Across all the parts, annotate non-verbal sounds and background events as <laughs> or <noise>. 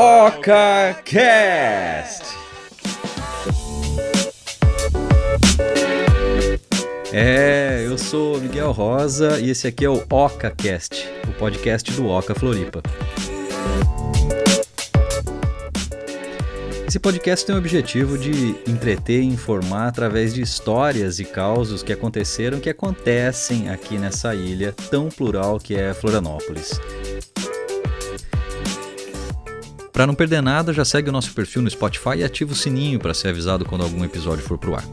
OcaCast. É, eu sou Miguel Rosa e esse aqui é o OcaCast, o podcast do Oca Floripa. Esse podcast tem o objetivo de entreter e informar através de histórias e causos que aconteceram, que acontecem aqui nessa ilha tão plural que é Florianópolis. Para não perder nada, já segue o nosso perfil no Spotify e ativa o sininho para ser avisado quando algum episódio for pro ar.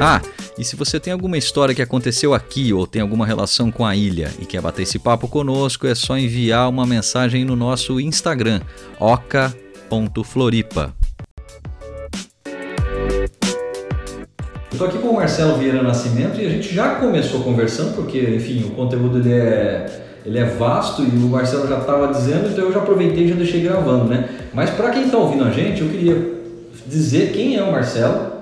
Ah, e se você tem alguma história que aconteceu aqui ou tem alguma relação com a ilha e quer bater esse papo conosco, é só enviar uma mensagem no nosso Instagram, oca.floripa. Tô aqui com o Marcelo Vieira Nascimento e a gente já começou conversando, porque, enfim, o conteúdo ele é, ele é vasto e o Marcelo já estava dizendo, então eu já aproveitei e já deixei gravando, né? Mas para quem está ouvindo a gente, eu queria dizer quem é o Marcelo.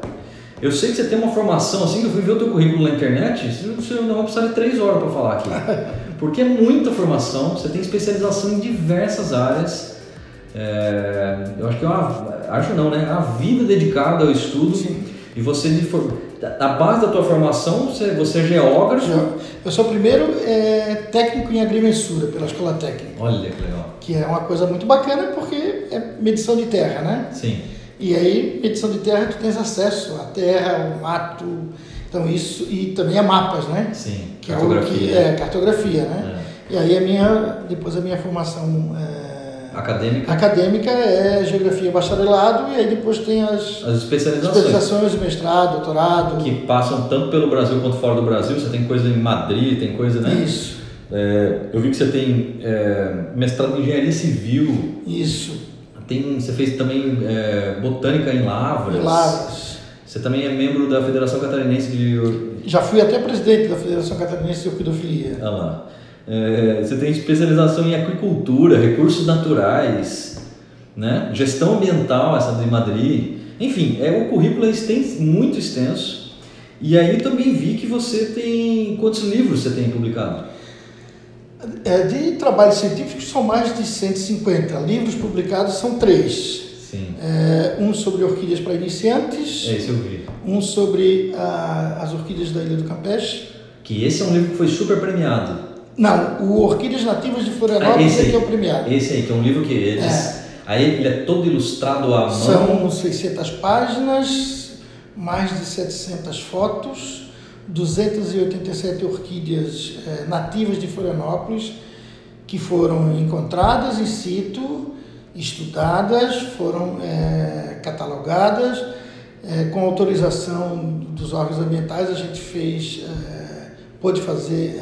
Eu sei que você tem uma formação assim, que eu fui ver o teu currículo na internet, você não vai precisar de três horas para falar aqui. <laughs> Porque é muita formação, você tem especialização em diversas áreas. É, eu acho que é uma. Acho não, né? A vida dedicada ao estudo. Sim. E você, a base da tua formação, você, você é geógrafo? Eu sou primeiro é, técnico em agrimensura pela Escola Técnica. Olha que legal. Que é uma coisa muito bacana porque é medição de terra, né? Sim. E aí, medição de terra, tu tens acesso à terra, ao mato, então isso, e também a mapas, né? Sim, que cartografia. É, que, é, cartografia, né? É. E aí a minha, depois a minha formação... Acadêmica? Acadêmica é geografia bacharelado e aí depois tem as, as especializações. especializações, mestrado, doutorado. Que passam tanto pelo Brasil quanto fora do Brasil. Você tem coisa em Madrid, tem coisa, né? Isso. É, eu vi que você tem é, mestrado em engenharia civil. Isso. Tem, você fez também é, botânica em Lavras. Em Lavras. Você também é membro da Federação Catarinense de. Já fui até presidente da Federação Catarinense de Orquidofilia. Ah lá. É, você tem especialização em aquicultura, recursos naturais, né? gestão ambiental, essa de Madrid. Enfim, é, o currículo é extenso, muito extenso. E aí também vi que você tem. Quantos livros você tem publicado? É, de trabalhos científicos são mais de 150. Livros publicados são três. Sim. É, um sobre orquídeas para iniciantes. É, esse eu vi. Um sobre a, as orquídeas da Ilha do Campeche. Que esse é um livro que foi super premiado. Não, o Orquídeas Nativas de Florianópolis ah, é que é o premiado. Esse aí, que é um livro que eles. É. Aí ele é todo ilustrado à mão. São 600 páginas, mais de 700 fotos, 287 orquídeas é, nativas de Florianópolis que foram encontradas in situ, estudadas, foram é, catalogadas, é, com autorização dos órgãos ambientais, a gente fez, pôde fazer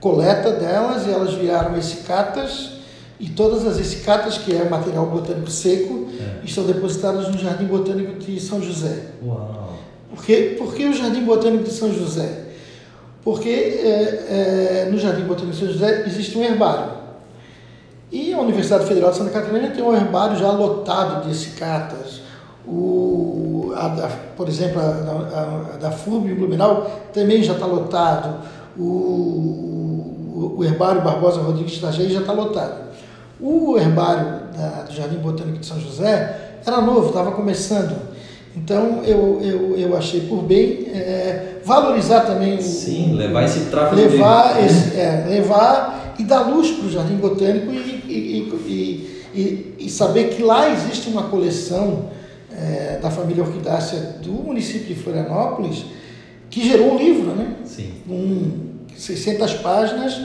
coleta delas e elas viraram essicatas e todas as essicatas, que é material botânico seco, é. estão depositadas no Jardim Botânico de São José. Uau. Por que, por que o Jardim Botânico de São José? Porque é, é, no Jardim Botânico de São José existe um herbário. E a Universidade Federal de Santa Catarina tem um herbário já lotado de essicatas. O, a, a, por exemplo, a, a, a da FURB Blumenau também já está lotado. O, o, herbário Barbosa Rodrigues de Itajaí já está lotado. O herbário da, do Jardim Botânico de São José era novo, estava começando. Então eu, eu, eu achei por bem é, valorizar também o. Sim, levar esse tráfego. Levar, dele. esse, é, levar e dar luz para o Jardim Botânico e, e, e, e, saber que lá existe uma coleção é, da família Orquidácea do município de Florianópolis que gerou um livro, né? Sim. Um, 600 páginas,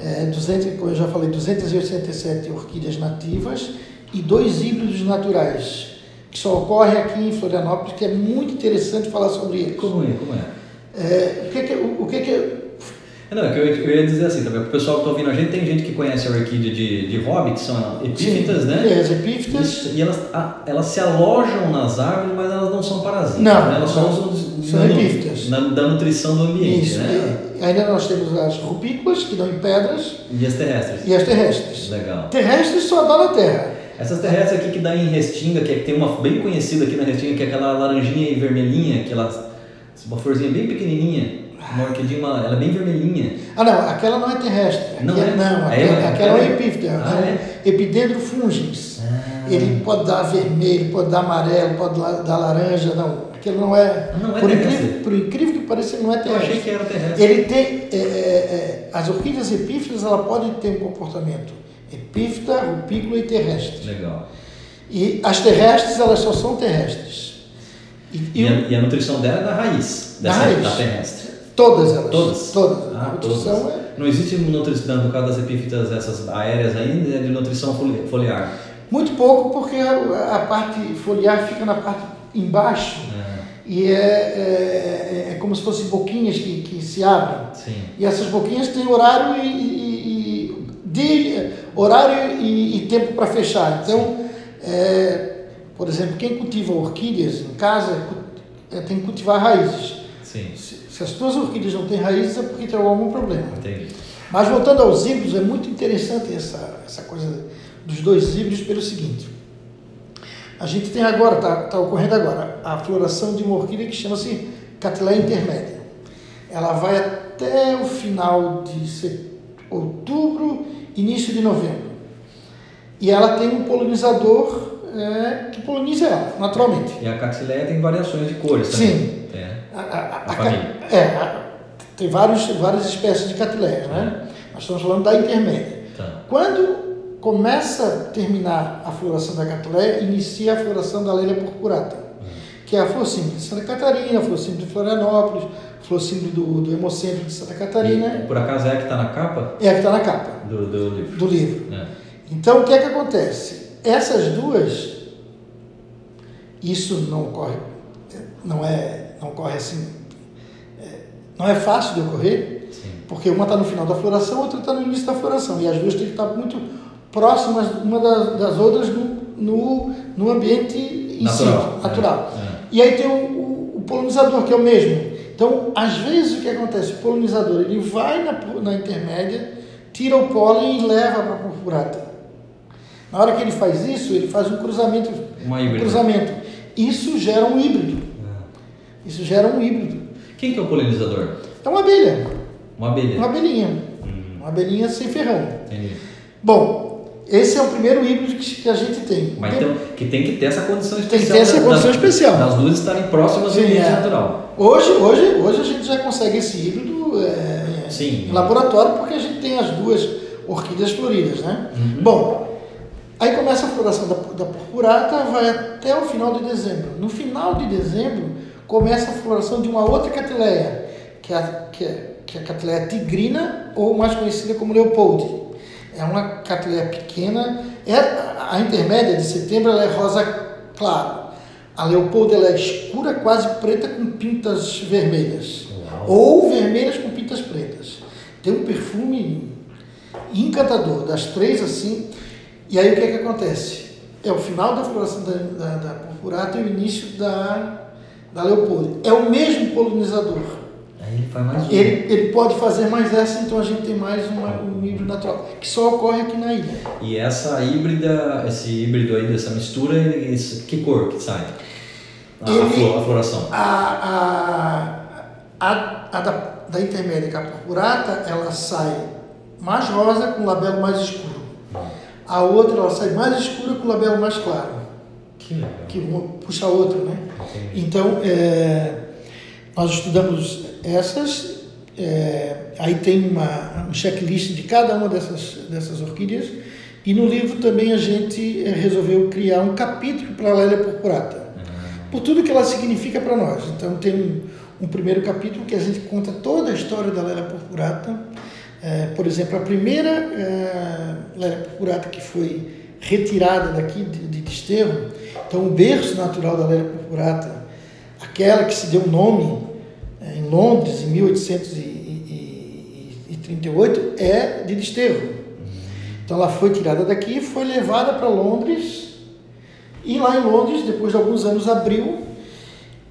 é, 200, como eu já falei, 287 orquídeas nativas e dois híbridos naturais, que só ocorre aqui em Florianópolis, que é muito interessante falar sobre eles. Como é? Como é? é o que que, o, o que, que é, não, é que eu, eu, ia dizer assim também, o pessoal que está ouvindo a gente, tem gente que conhece a orquídea de, de hobby, que são epífitas, Sim, né? É, as epífitas. E, elas, elas se alojam nas árvores, mas elas não são parasitas. Não, né? elas são, são, são epífitas. Na, da nutrição do ambiente, Isso, né? Ainda nós temos as rupícolas, que dão em pedras. E as terrestres. E as terrestres. Legal. Terrestres só dá na terra. Essas terrestres aqui que dá em Restinga, que é, tem uma bem conhecida aqui na Restinga, que é aquela laranjinha e vermelhinha, aquela, uma florzinha bem pequenininha. Uma orquídea, uma, ela é bem vermelhinha. Ah, não, aquela não é terrestre. Não aquela, é? Não, Ah, aquela, é? aquela é É? epífita. Ah, é Epidendro fungis. Ah. Ele pode dar vermelho, pode dar amarelo, pode dar laranja, não. Aquilo não é. Não é por, incrível, por incrível que pareça, ele não é Eu terrestre. achei que era terrestre. Ele tem. é, é, é, as orquídeas epífitas ela podem ter um comportamento epífita, rupícola e terrestre. Legal. E as terrestres, elas só são terrestres. E, E, e a, e a nutrição dela é da raiz, Da raiz. da terrestre. todas elas. Todas? Todas. Ah, todas. é. Não existe nutrição, no caso das epífitas, essas aéreas ainda, é de nutrição foli- foliar. Muito pouco, porque a, a parte foliar fica na parte embaixo É, e é, é, é como se fossem boquinhas que, que se abrem. sim. E essas boquinhas têm horário e, e- e- de, horário e, e tempo para fechar. Então, é, por exemplo, quem cultiva orquídeas em casa é, tem que cultivar raízes. Sim, Se, se as tuas orquídeas não têm raízes é porque tem algum problema. entendi. Mas voltando aos híbridos, é muito interessante essa, essa coisa dos dois híbridos pelo seguinte. A gente tem agora, está tá ocorrendo agora, a floração de uma orquídea que chama-se Catileia intermédia. Ela vai até o final de outubro, início de novembro. E ela tem um polinizador é, que poliniza ela, naturalmente. E a catileia tem variações de cores também. Sim. É. A, a- a- família. é, a- tem vários, várias espécies de catileias, né? Nós estamos falando da intermédia. Tá. Quando começa a terminar a floração da catileia, inicia a floração da Lélia purpurata, que é a flor simples de Santa Catarina, a flor simples de Florianópolis, a flor simples do, do Hemocentro de Santa Catarina, E, por acaso é a que está na capa é a que está na capa do, do livro. do livro. É. Então, o que é que acontece? Essas duas, isso não ocorre, não é, não ocorre assim, é, não é fácil de ocorrer, Sim. porque uma está no final da floração, outra está no início da floração, e as duas têm que estar muito próximas uma das, das outras no, no, ambiente em Natural. si, natural. É, é. E aí tem o, o- o polinizador, que é o mesmo. Então, às vezes, o que acontece? O polinizador ele vai na, na intermédia, tira o pólen e leva para a purpurata. Na hora que ele faz isso, ele faz um cruzamento. Uma um cruzamento. Isso gera um híbrido. É. Isso gera um híbrido. Quem que é o polinizador? É uma abelha. Uma abelha. Uma abelhinha. Hum, Uma abelhinha sem ferrão. entendi. Bom, esse é o primeiro híbrido que, que a gente tem. Mas Tem- então, que tem que ter essa condição que especial. ter essa condição das- especial. Das duas estarem próximas do Sim, ambiente é. natural. Hoje, hoje, hoje a gente já consegue esse híbrido é, Sim. em laboratório porque a gente tem as duas orquídeas floridas, né? Uhum. Bom, aí começa a floração da, da purpurata, vai até o final de dezembro. No final de dezembro começa a floração de uma outra catileia, que é, que é, que é a catileia tigrina ou mais conhecida como leopold. É uma catileia pequena, é, a intermédia de setembro ela é rosa claro. A leopold ela é escura, quase preta com pintas vermelhas. Uau. Ou vermelhas com pintas pretas. Tem um perfume encantador, das três assim. E aí o que é que acontece? É o final da floração da, da, da purpurata e o início da, da leopold. É o mesmo polinizador. Ele faz mais um. Ele, ele pode fazer mais essa, então a gente tem mais uma, um híbrido natural, que só ocorre aqui na ilha. E essa híbrida, esse híbrido aí, dessa mistura, esse- que cor que sai? A, Ele- a floração. A, a, a, da, da intermédia, que é a purpurata, ela sai mais rosa com labelo mais escuro. A outra ela sai mais escura com labelo mais claro, Que legal. que uma puxa a outra, né? Entendi. Então, é, nós estudamos essas, é, aí tem uma, um checklist de cada uma dessas, dessas orquídeas, e no livro também a gente é, resolveu criar um capítulo para a Lélia purpurata por tudo que ela significa para nós. Então tem um, um primeiro capítulo que a gente conta toda a história da Lélia purpurata. É, por exemplo, a primeira é, Lélia purpurata que foi retirada daqui de, de desterro, então o berço natural da Lélia purpurata, aquela que se deu nome é, em Londres em 1838, é de desterro. Então ela foi tirada daqui, foi levada para Londres e lá em Londres, depois de alguns anos, abriu.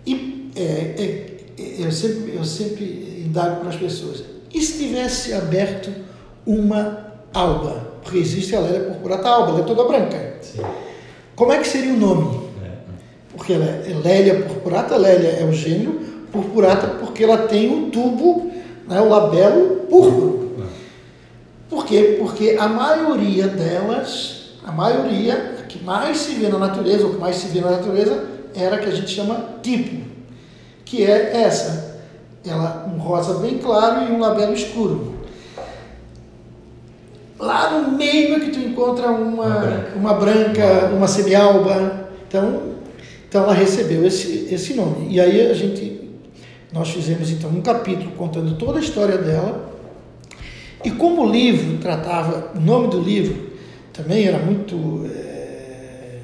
E é, é, é, eu, sempre, eu sempre indago para as pessoas: e se tivesse aberto uma alba? Porque existe a Lélia purpurata alba, ela é toda branca. Sim. Como é que seria o nome? É. Porque ela é Lélia purpurata, Lélia é o gênero, purpurata porque ela tem o tubo, né, o labelo púrpuro. Por quê? Porque a maioria delas, a maioria, a que mais se vê na natureza, ou que mais se vê na natureza, era a que a gente chama tipo, que é essa. Ela, um rosa bem claro e um labelo escuro. Lá no meio é que tu encontra uma, Uma branca. uma branca, uma semialba. Então, então ela recebeu esse, esse nome. E aí a gente, nós fizemos então um capítulo contando toda a história dela. E como o livro tratava, o nome do livro também era muito eh,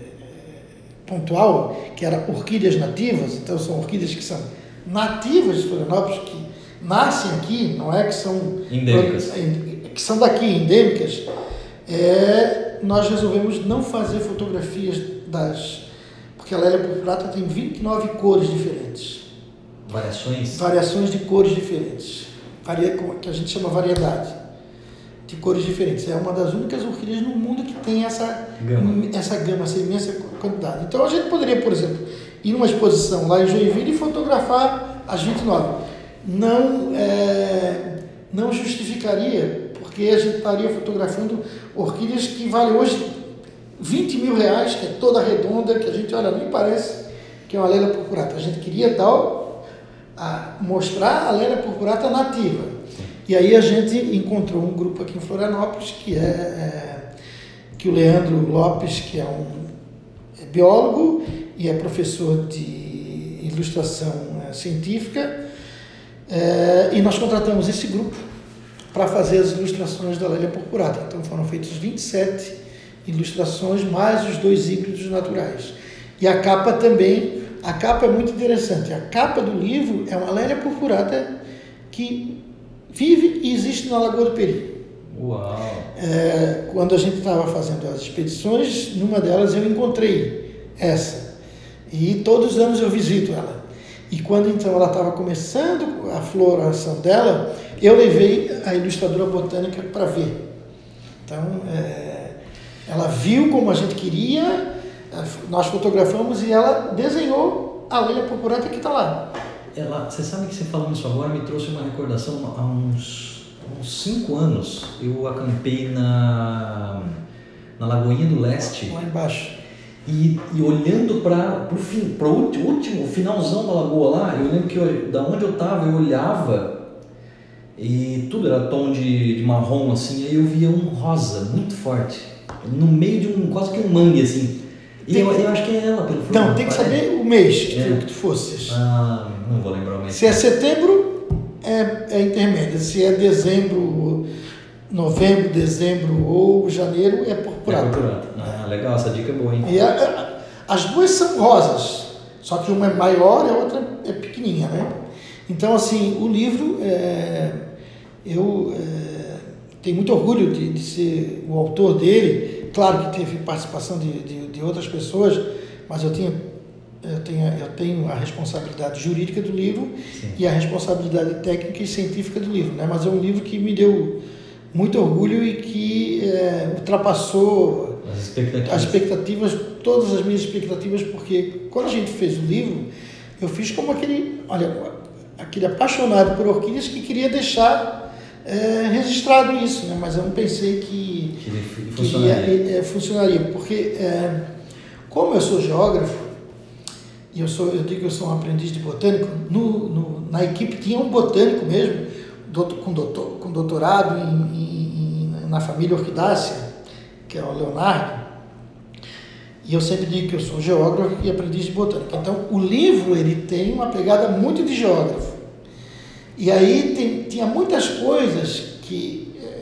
pontual, que era orquídeas nativas, então são orquídeas que são nativas de Florianópolis, que nascem aqui, não é que são Endêmicas. que são daqui, endêmicas, é, nós resolvemos não fazer fotografias das. Porque a Lélia purpurata tem 29 cores diferentes, Variações? variações de cores diferentes, varia, que a gente chama variedade de cores diferentes. É uma das únicas orquídeas no mundo que tem essa Gama. essa gama, essa imensa quantidade. Então a gente poderia, por exemplo, ir numa exposição lá em Joinville e fotografar as 29. Não, é, não justificaria, porque a gente estaria fotografando orquídeas que valem hoje 20 mil reais, que é toda redonda, que a gente olha, nem parece que é uma lélia purpurata. A gente queria tal, a, mostrar a lélia purpurata nativa. E aí a gente encontrou um grupo aqui em Florianópolis, que é, é que o Leandro Lopes, que é um é biólogo e é professor de ilustração eh, científica, eh, e nós contratamos esse grupo para fazer as ilustrações da Lélia Purpurata. Então foram feitas 27 ilustrações, mais os dois híbridos naturais. E a capa também, a capa é muito interessante. A capa do livro é uma Lélia Purpurata que vive e existe na Lagoa do Peri. Uau! É, quando a gente estava fazendo as expedições, numa delas eu encontrei essa. E todos os anos eu visito ela. E quando então ela estava começando a floração dela, eu levei a ilustradora botânica para ver. Então, é, ela viu como a gente queria, nós fotografamos e ela desenhou a Leia Purpurata que está lá. Ela, você sabe que você falando isso agora me trouxe uma recordação há uns, uns cinco anos. Eu acampei na, na Lagoinha do Leste Lá embaixo. e, e olhando para o fim, para o último, último finalzão da lagoa lá, eu lembro que eu, da onde eu estava eu olhava e tudo era tom de, de marrom assim, aí eu via um rosa muito forte no meio de um quase que um mangue assim. E eu, eu acho que é ela pelo Então, flor, tem que parece. saber o mês que, É. tu, que tu fosses. Ah, não vou lembrar o mês. Se é setembro, é, é intermédia. Se é dezembro, novembro, dezembro ou janeiro, é purpurata. Purpurata. Ah, legal, essa dica é boa, hein? E a- a- as duas são rosas, só que uma é maior e a outra é pequenininha, né? Então, assim, o livro, é, eu é, tenho muito orgulho de, de ser o autor dele. Claro que teve participação de, de, de outras pessoas, mas eu tenho, eu, tenho, eu tenho a responsabilidade jurídica do livro Sim. e a responsabilidade técnica e científica do livro, né? Mas é um livro que me deu muito orgulho e que é, ultrapassou As expectativas. as expectativas, todas as minhas expectativas, porque quando a gente fez o livro, eu fiz como aquele, olha, aquele apaixonado por orquídeas que queria deixar é, registrado isso, né? Mas eu não pensei que Que que funcionaria. ia- é, funcionaria, porque é, como eu sou geógrafo e eu sou, eu digo que eu sou um aprendiz de botânico, no, no- na equipe tinha um botânico mesmo, doutor- com, doutor, com doutorado em- em- na família orquidácea, que é o Leonardo. E eu sempre digo que eu sou geógrafo e aprendiz de botânica. Então, o livro ele tem uma pegada muito de geógrafo. E aí tem, tinha muitas coisas que, eh,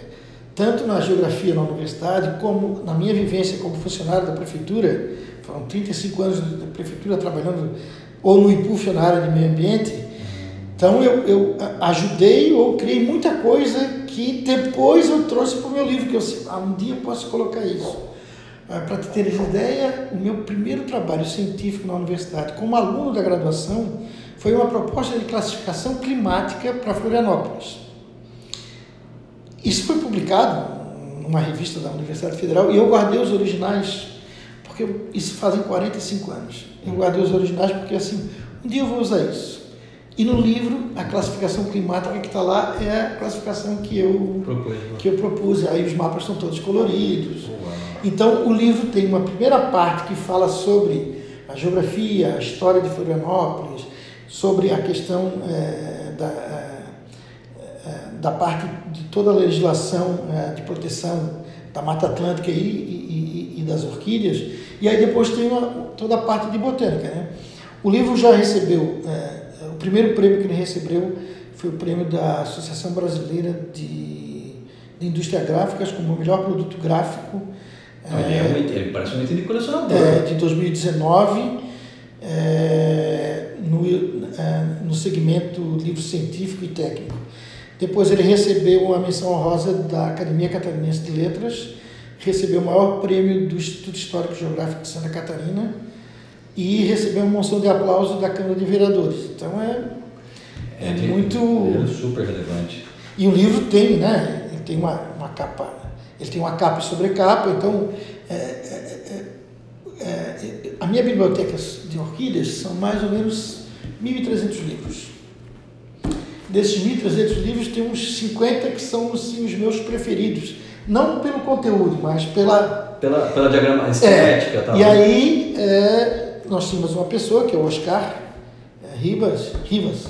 tanto na geografia na universidade, como na minha vivência como funcionário da prefeitura, foram 35 anos da prefeitura trabalhando ou no IPUF na área de meio ambiente, então eu, eu ajudei ou criei muita coisa que depois eu trouxe para o meu livro, que eu ah, um dia eu posso colocar isso. para te teres ideia, o meu primeiro trabalho científico na universidade, como aluno da graduação, foi uma proposta de classificação climática para Florianópolis. Isso foi publicado numa revista da Universidade Federal e eu guardei os originais, porque isso fazem 45 anos. Eu guardei os originais porque assim, um dia eu vou usar isso. E no livro, a classificação climática que está lá é a classificação que eu, Propôs, né? que eu propus. Aí os mapas estão todos coloridos. Uau. Então, o livro tem uma primeira parte que fala sobre a geografia, a história de Florianópolis, sobre a questão eh, da, eh, eh, da parte de toda a legislação eh, de proteção da Mata Atlântica e, e- e- das orquídeas. E aí depois tem uma- toda a parte de botânica. Né? O livro já recebeu, eh, o primeiro prêmio que ele recebeu foi o prêmio da Associação Brasileira de, de Indústria Gráficas como o melhor produto gráfico ele, é um, item- ele parece um item de colecionador. é, de 2019 é, no, é, no segmento livro científico e técnico. Depois ele recebeu uma menção honrosa da Academia Catarinense de Letras, recebeu o maior prêmio do Instituto Histórico e Geográfico de Santa Catarina e recebeu uma moção de aplauso da Câmara de Vereadores. Então é, é de- muito... É super relevante. E o livro tem, né? Ele tem uma, uma capa, ele tem uma capa e sobrecapa, então é, é, é, é, a minha biblioteca de orquídeas são mais ou menos 1.300 livros. Desses 1.300 livros tem uns 50 que são assim, os meus preferidos, não pelo conteúdo, mas pela Pela, pela diagrama estética é, tal. E aí é, nós tínhamos uma pessoa, que é o Oscar é, Ribas, Rivas,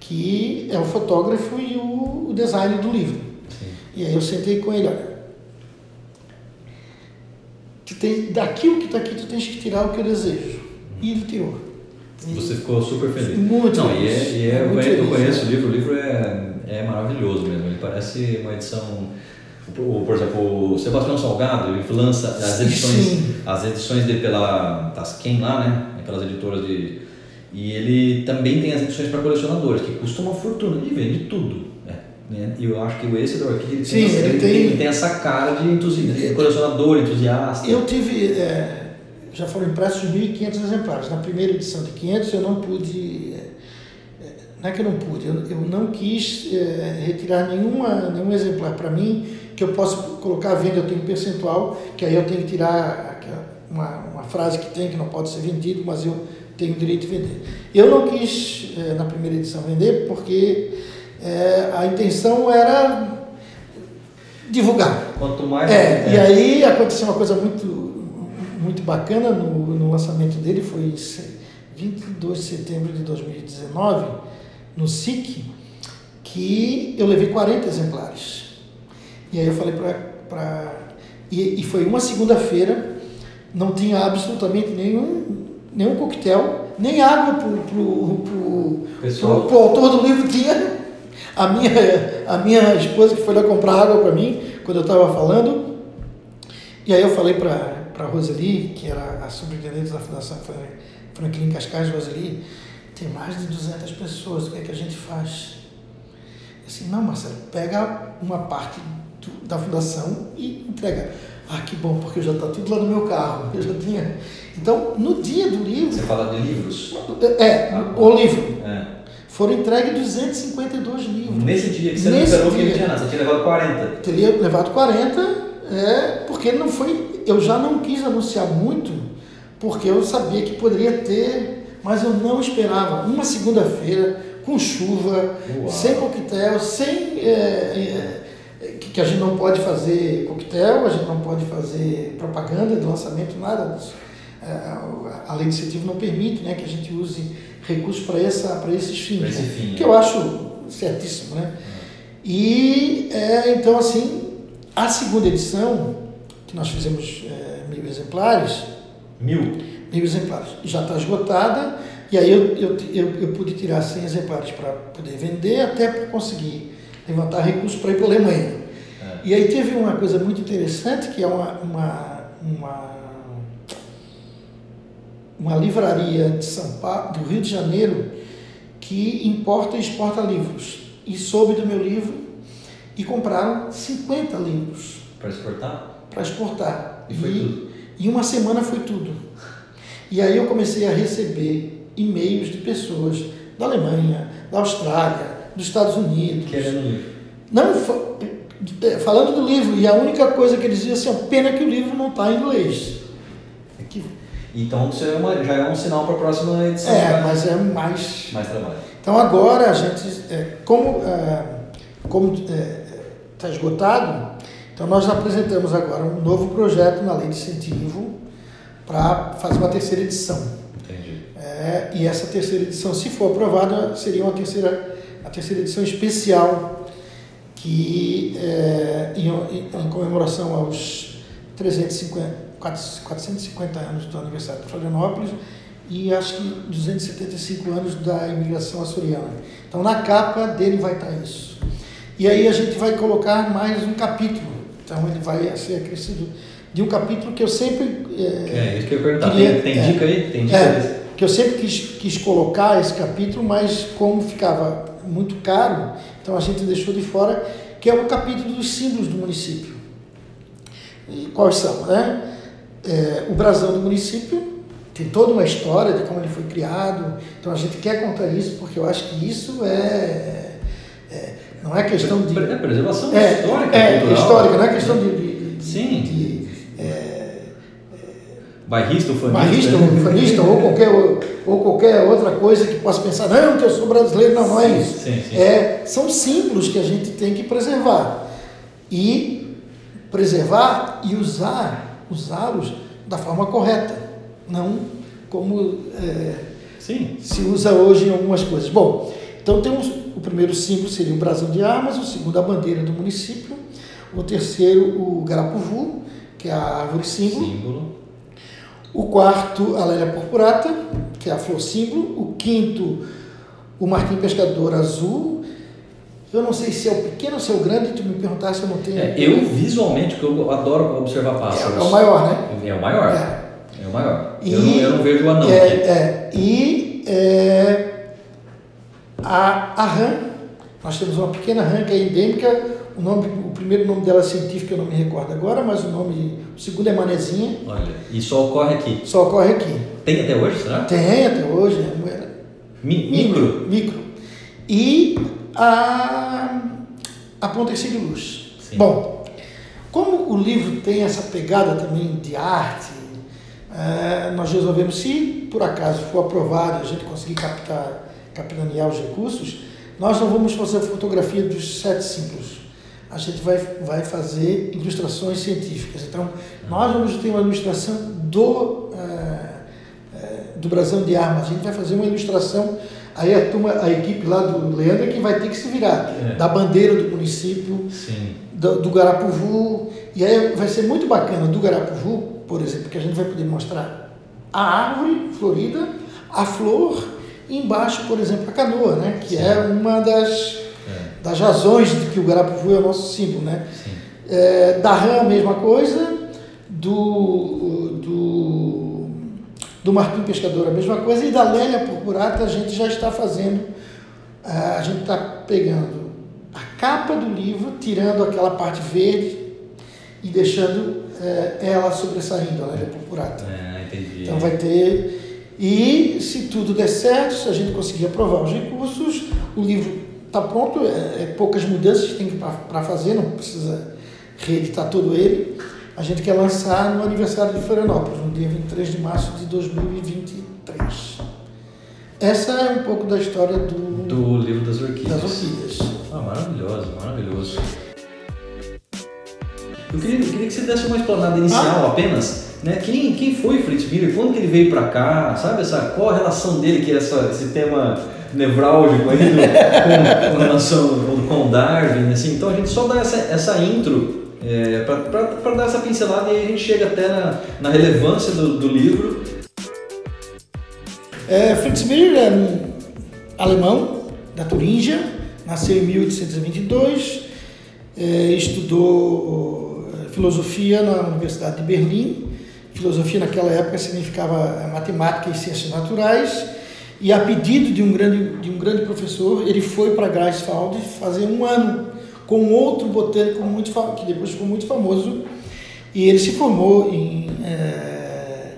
que é o fotógrafo e o, o designer do livro. Sim. E aí eu sentei com ele, olha, tu tem, daquilo que está aqui tu tens que tirar o que eu desejo. E ele. E- Você ficou super feliz. Muito Não, e é, feliz. e é, eu, Muito conheço, eu feliz, conheço o livro, o livro é, é maravilhoso mesmo. Ele parece uma edição. Por exemplo, o Sebastião Salgado, ele lança as edições, Sim. as edições dele pela Tasken lá, né? Aquelas editoras de. E ele também tem as edições para colecionadores, que custam uma fortuna e vende tudo. Né? Né? E eu acho que o esse da Orquídea ele, Sim, tem, ele ele, tem- tem, ele essa cara de, entusi... colecionador, entusiasta. Eu tive, é, já foram impressos 1.500 exemplares. Na primeira edição de 500 eu não pude, é, é, não é que eu não pude, eu, eu não quis é, retirar nenhuma, nenhum exemplar para mim que eu possa colocar à venda, eu tenho um percentual, que aí eu tenho que tirar uma, uma frase que tem que não pode ser vendido, mas eu tenho o direito de vender. Eu não quis, é, na primeira edição, vender porque é, a intenção era divulgar. Quanto mais. É, e aí aconteceu uma coisa muito, muito bacana no, no lançamento dele, foi em se- 22 de setembro de 2019, no SIC, que eu levei 40 exemplares. E aí eu falei para. E, e foi uma segunda-feira, não tinha absolutamente nenhum, nenhum coquetel, nem água para o autor do livro tinha. A minha, a minha esposa que foi lá comprar água para mim, quando eu estava falando. E aí eu falei para a Roseli, que era a superintendente da Fundação Fran- Franklin Cascais, Roseli, tem mais de 200 pessoas, o que é que a gente faz? Assim, não, Marcelo, pega uma parte do- da fundação e entrega. Ah, que bom, porque já está tudo lá no meu carro. <laughs> Eu já tinha. Então, no dia do livro, Você fala de livros. é, o livro, É. foram entregues 252 livros. Nesse dia que você Nesse não esperou que dia. não tinha nada, você tinha levado 40. teria levado 40, é, porque não foi, eu já não quis anunciar muito, porque eu sabia que poderia ter, mas eu não esperava. Uma segunda-feira, com chuva, Uau. sem coquetel, sem. é, é, que, que a gente não pode fazer coquetel, a gente não pode fazer propaganda de lançamento, nada disso. É, a- lei de incentivo não permite né, que a gente use recursos para esses fins. Pra esse né? fim, que é. eu acho certíssimo, né? E é, então assim, a segunda edição, que nós fizemos é, mil exemplares, Mil. mil exemplares, já está esgotada, e aí eu, eu, eu, eu pude tirar 100 exemplares para poder vender, até para conseguir levantar recursos para ir para a Alemanha. É. E aí teve uma coisa muito interessante, que é uma, uma, uma, uma livraria de São Paulo, do Rio de Janeiro, que importa e exporta livros. E soube do meu livro e compraram 50 livros Para exportar? Para exportar. E foi tudo? Em uma semana foi tudo. E aí eu comecei a receber e-mails de pessoas da Alemanha, da Austrália, dos Estados Unidos. Querendo livro. Não, é, falando do livro, e a única coisa que eles diziam assim, ó, pena que o livro não está em inglês. É que- Então isso é uma, já é um sinal para a próxima edição. É, né? mas é mais. Mais trabalho. Então agora a gente, é, como é, como está esgotado, então nós apresentamos agora um novo projeto na lei de incentivo para fazer uma terceira edição. Entendi. É, e essa terceira edição, se for aprovada, seria uma terceira, a terceira edição especial que é, em, em comemoração aos 350 450 anos do aniversário de Florianópolis e acho que 275 anos da imigração açoriana. Então na capa dele vai estar isso. E aí a gente vai colocar mais um capítulo. Então ele vai ser acrescido de um capítulo que eu sempre. É, é isso que eu ia perguntar. Queria, tem, tem é, dica aí? Tem dica é, que eu sempre quis, quis colocar esse capítulo, mas como ficava muito caro, então a gente deixou de fora, que é o capítulo dos símbolos do município. E quais são, né? É, o brasão do município tem toda uma história de como ele foi criado. Então a gente quer contar isso porque eu acho que isso é, é não é questão de é preservação é, histórica, é, cultural. histórica, não é questão de, de, de sim. De, é, bairrista, ufanista, bairrista, ufanista ou qualquer ou qualquer outra coisa que possa pensar não que eu sou brasileiro não, não é isso. Sim, sim. É, são símbolos que a gente tem que preservar e preservar e usar usá-los da forma correta, não como é, se usa hoje em algumas coisas. Bom, então temos o primeiro símbolo seria o brasão de armas, o segundo a bandeira do município, o terceiro o garapuvu, que é a árvore símbolo. símbolo. O quarto, a lélia purpurata, que é a flor símbolo. O quinto, o martim pescador azul, eu não sei se é o pequeno ou se é o grande, tu me perguntasse, eu não tenho. É, eu visualmente, que eu adoro observar pássaros. É, é o maior, né? É o maior. É, é o maior. E, eu, não, eu, não, vejo o anão. É, aqui. é, e é, a, a rã, nós temos uma pequena rã que é endêmica, o, nome, o primeiro nome dela científico eu não me recordo agora, mas o nome, o segundo é Manezinha. Olha, e só ocorre aqui? Só ocorre aqui. Tem até hoje, será? Tem até hoje. Né? Mi, micro? Micro. E a, a Ponta de Luz. Sim. Bom, como o livro tem essa pegada também de arte, é, nós resolvemos, se por acaso for aprovado a gente conseguir captar, capitanear os recursos, nós não vamos fazer fotografia dos sete símbolos. A gente vai, vai fazer ilustrações científicas. Então, nós vamos ter uma ilustração do, é, do brasão de armas. A gente vai fazer uma ilustração Aí a turma, a equipe lá do Leandro é que vai ter que se virar. É. Da bandeira do município, do, do, Garapuvu. E aí vai ser muito bacana do Garapuvu, por exemplo, que a gente vai poder mostrar a árvore florida, a flor, e embaixo, por exemplo, a canoa, né? Que Sim. é uma das, é. das razões de que o Garapuvu é o nosso símbolo, né? É, da rã a mesma coisa, do, do do Martim Pescador a mesma coisa, e da Lélia Purpurata a gente já está fazendo, a gente está pegando a capa do livro, tirando aquela parte verde e deixando é, ela sobressaindo, a Lélia Purpurata. É, entendi. Então vai ter. E se tudo der certo, se a gente conseguir aprovar os recursos, o livro está pronto, é, é, poucas mudanças que tem para fazer, não precisa reeditar todo ele a gente quer lançar no aniversário de Florianópolis, no dia 23 de março de 2023. Essa é um pouco da história do, do livro das orquídeas. Das orquídeas. Ah, maravilhoso, maravilhoso. Eu queria, eu queria que você desse uma explanada inicial ah. apenas. Né? Quem, quem foi Fritz Miller? Quando que ele veio para cá? Sabe essa, qual a relação dele, que é essa, esse tema nevrálgico aí com, com relação com Darwin? Assim? Então a gente só dá essa, essa intro é, para dar essa pincelada e a gente chega até na, na relevância do, do livro. É, Fritz Miller é alemão da Turíngia, nasceu em 1822, é, estudou é, filosofia na Universidade de Berlim. Filosofia naquela época significava matemática e ciências naturais. E a pedido de um grande, de um grande professor, ele foi para Greifswald fazer um ano com outro botânico muito que depois ficou muito famoso e ele se formou em, é,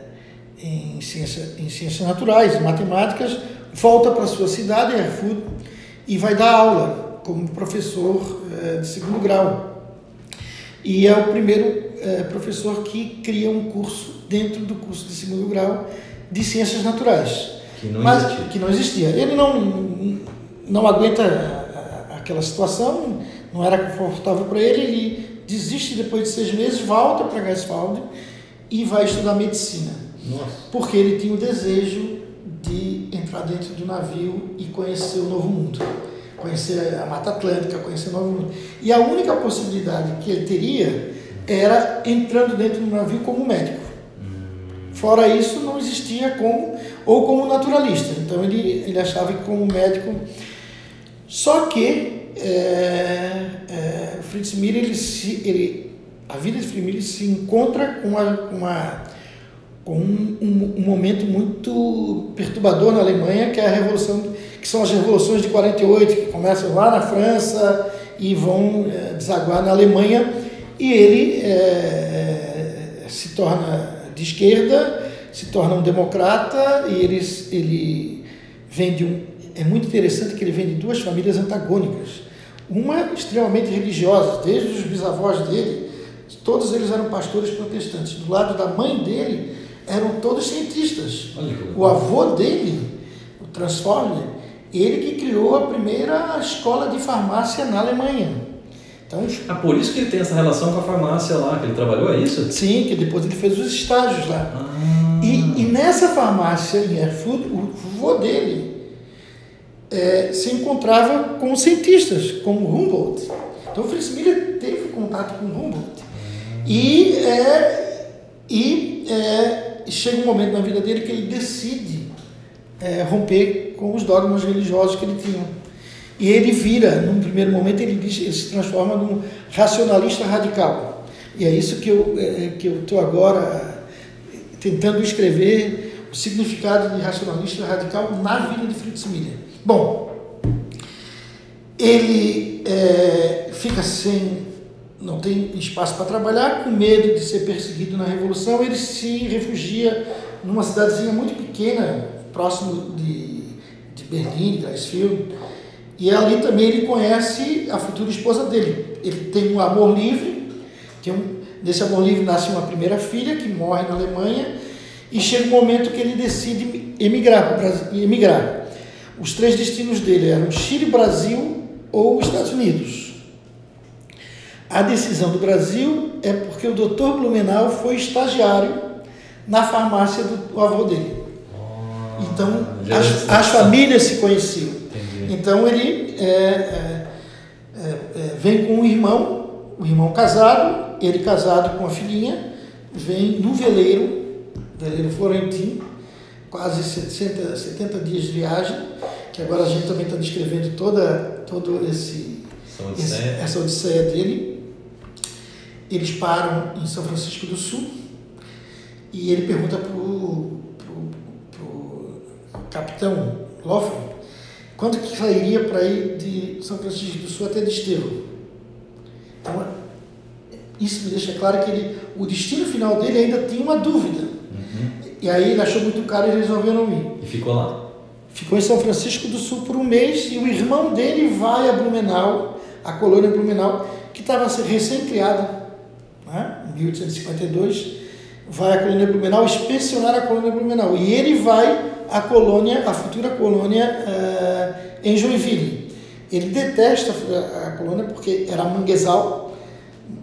em, ciência, em ciências naturais, em matemáticas, volta para sua cidade, Erfurt, e vai dar aula como professor é, de segundo grau. E é o primeiro é, professor que cria um curso dentro do curso de segundo grau de ciências naturais. Que não mas, existia. Que não existia. Ele não, não aguenta aquela situação, não era confortável para ele, ele desiste depois de seis meses, volta para Gaisfaldi e vai estudar medicina. Nossa. Porque ele tinha o desejo de entrar dentro do navio e conhecer o novo mundo. Conhecer a Mata Atlântica, conhecer novo mundo. E a única possibilidade que ele teria era entrando dentro do navio como médico. Fora isso, não existia como, ou como naturalista. Então ele, ele achava que como médico. Só que é, é, Fritz Miller, ele, ele, a vida de Fritz Miller se encontra com uma, uma com um, um, um, momento muito perturbador na Alemanha, que é a revolução, que são as revoluções de 48, que começam lá na França e vão é, desaguar na Alemanha, e ele é, se torna de esquerda, se torna um democrata, e ele, ele vem de um. É muito interessante que ele vem de duas famílias antagônicas. Uma extremamente religiosa, desde os bisavós dele, todos eles eram pastores protestantes. Do lado da mãe dele, eram todos cientistas. O avô dele, o Transformer, ele que criou a primeira escola de farmácia na Alemanha. Então, ah, por isso que ele tem essa relação com a farmácia lá, que ele trabalhou, é isso? Sim, que depois ele fez os estágios lá. Ah. E, e, nessa farmácia em Erfurt, o avô dele é, se encontrava com cientistas, como Humboldt. Então, Fritz Miller teve contato com Humboldt. E, é, e é, chega um momento na vida dele que ele decide é, romper com os dogmas religiosos que ele tinha. E ele vira, num primeiro momento, ele, diz, ele se transforma num racionalista radical. E é isso que eu é, que eu estou agora tentando escrever o significado de racionalista radical na vida de Fritz Miller. Bom, ele é, fica sem não tem espaço para trabalhar, com medo de ser perseguido na Revolução, ele se refugia numa cidadezinha muito pequena, próximo de, de Berlim, Greifswald, e ali também ele conhece a futura esposa dele. Ele tem um amor livre, tem um, desse amor livre nasce uma primeira filha que morre na Alemanha, e chega um momento que ele decide emigrar, emigrar. Os três destinos dele eram Chile, Brasil ou Estados Unidos. A decisão do Brasil é porque o doutor Blumenau foi estagiário na farmácia do, avô dele. Oh, então, as, as, famílias se conheciam. Entendi. Então, ele é, é, é, é, vem com um irmão, o irmão casado, ele casado com a filhinha, vem no veleiro, veleiro florentino, quase 70, 70 dias de viagem, que agora a gente também está descrevendo toda, todo esse, essa odisseia. Esse, essa odisseia dele. Eles param em São Francisco do Sul e ele pergunta para o capitão Loffman quanto que sairia para ir de São Francisco do Sul até Desterro. Então, isso me deixa claro que ele, o destino final dele ainda tinha uma dúvida. Uhum. E aí ele achou muito caro e resolveu não ir. E ficou lá? Ficou em São Francisco do Sul por um mês e o irmão dele vai a Blumenau, a colônia Blumenau, que estava recém-criada em 1852, vai à colônia Blumenau inspecionar a colônia Blumenau. E ele vai à colônia, à futura colônia uh, em Joinville. Ele detesta a, colônia porque era manguezal,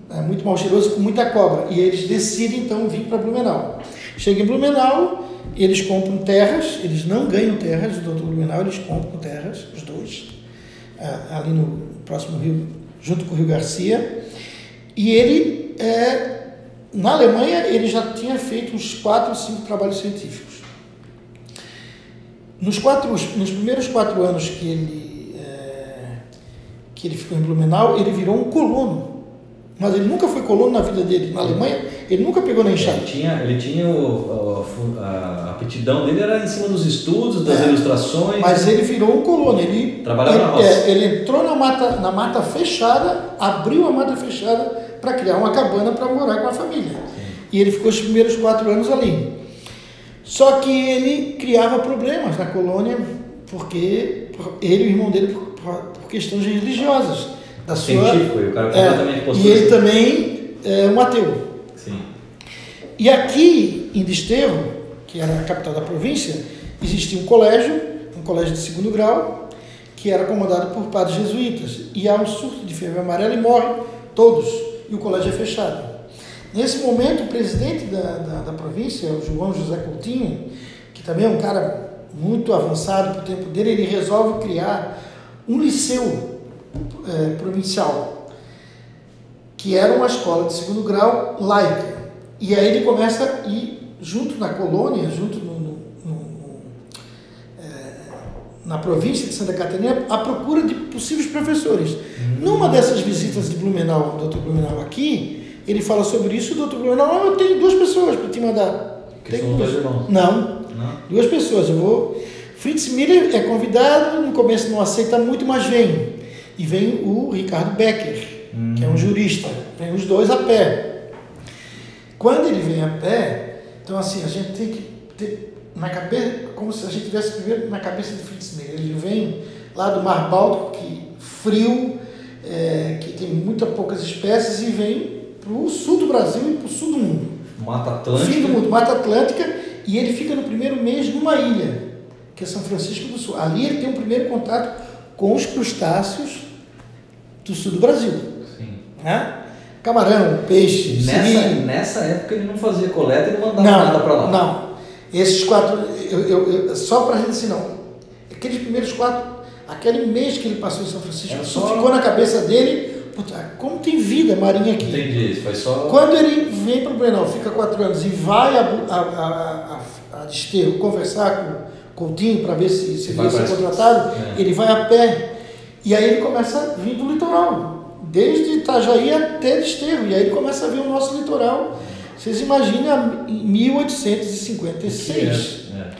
é muito mal cheiroso, com muita cobra. E eles decidem então vir para Blumenau. Chega em Blumenau, eles compram terras, eles não ganham terras do doutor Blumenau, eles compram terras, os dois, uh, ali no próximo rio, junto com o Rio Garcia. E ele é, na Alemanha ele já tinha feito uns quatro ou cinco trabalhos científicos. Nos, quatro, nos primeiros quatro anos que ele, é, que ele ficou em Blumenau, ele virou um colono. Mas ele nunca foi colono na vida dele. Na Alemanha, ele nunca pegou na enxada. Ele tinha, ele tinha o, a, a, aptidão dele era em cima dos estudos, das é, ilustrações. Mas ele virou um colono. Ele, Trabalhava ele, na roça. É, ele entrou na mata, na mata fechada, abriu a mata fechada para criar uma cabana para morar com a família. E ele ficou os primeiros quatro anos ali. Só que ele criava problemas na colônia, porque ele e o irmão dele, por, por questões religiosas. Da Científico, sua, e o cara é, E ele também é um ateu. Sim. E aqui em Desterro, que era a capital da província, existia um colégio, um colégio de segundo grau, que era comandado por padres jesuítas. E há um surto de febre amarela e morrem todos, e o colégio é fechado. Nesse momento, o presidente da, da, da província, o João José Coutinho, que também é um cara muito avançado para o tempo dele, ele resolve criar um liceu é, provincial, que era uma escola de segundo grau laica. E aí ele começa a ir junto na colônia, junto no, na província de Santa Catarina, à procura de possíveis professores. Uhum. Numa dessas visitas de Blumenau, do Dr. Blumenau aqui, ele fala sobre isso, o Dr. Blumenau, ah, eu tenho duas pessoas para te mandar. Que são dois irmãos? Não, não, duas pessoas. Eu vou. Fritz Miller é convidado, no começo não aceita muito, mas vem. E vem o Ricardo Becker, hum. que é um jurista. Vem os dois a pé. Quando ele vem a pé, então assim, a gente tem que ter na cabeça, como se a gente tivesse primeiro na cabeça de Fritz Miller. Ele vem lá do Mar Báltico, que frio, é, que tem muitas poucas espécies, e vem para o sul do Brasil e para o sul do mundo. Mata Atlântica. Fim do mundo, Mata Atlântica, e ele fica no primeiro mês numa ilha, que é São Francisco do Sul. Ali ele tem o primeiro contato com os crustáceos do sul do Brasil. Sim. Né? Camarão, peixe, nessa, nessa época ele não fazia coleta e não mandava não, nada para lá. Não. Esses quatro, eu, eu, eu só para a gente assim, não. Aqueles primeiros quatro, aquele mês que ele passou em São Francisco, é só... ficou na cabeça dele, puta, como tem vida marinha aqui. Entendi, foi só. Quando ele vem para o Brenal, fica quatro anos e vai a, a, a, a, a Desterro conversar com o Coutinho para ver se, se ele ia ser contratado, é. ele vai a pé. E aí ele começa a vir do litoral desde Itajaí até Desterro. E aí ele começa a ver o nosso litoral. Vocês imaginem em 1856. É, é.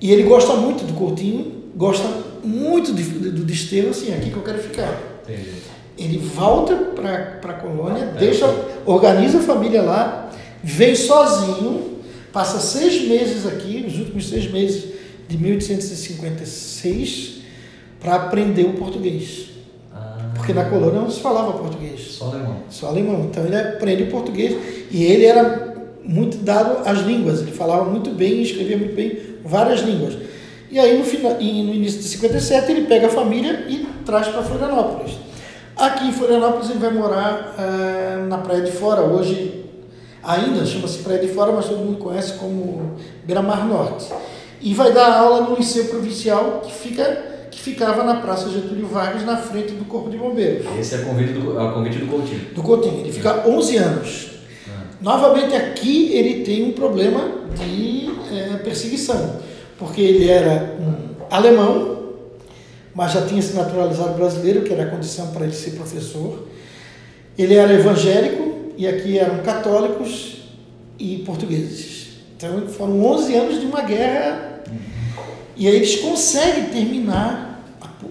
E ele gosta muito do Coutinho, gosta muito de, do Desterro, assim, aqui que eu quero ficar. Entendi. Ele volta para a colônia, é, deixa, organiza a família lá, vem sozinho, passa seis meses aqui, os últimos seis meses de 1856, para aprender o português. Porque na colônia não se falava português. Só alemão. Só alemão. Então ele aprende português e ele era muito dado às línguas. Ele falava muito bem e escrevia muito bem várias línguas. E aí no, final, no início de 57 ele pega a família e traz para Florianópolis. Aqui em Florianópolis ele vai morar uh, na Praia de Fora. Hoje ainda chama-se Praia de Fora, mas todo mundo conhece como Beira-Mar Norte. E vai dar aula no Liceu Provincial, que fica que ficava na Praça Getúlio Vargas, na frente do Corpo de Bombeiros. Esse é o convite do, é convite do Coutinho. Do Coutinho. Ele fica 11 anos. Ah. Novamente aqui ele tem um problema de é, perseguição, porque ele era um alemão, mas já tinha se naturalizado brasileiro, que era a condição para ele ser professor. Ele era evangélico e aqui eram católicos e portugueses. Então foram 11 anos de uma guerra. E aí eles conseguem terminar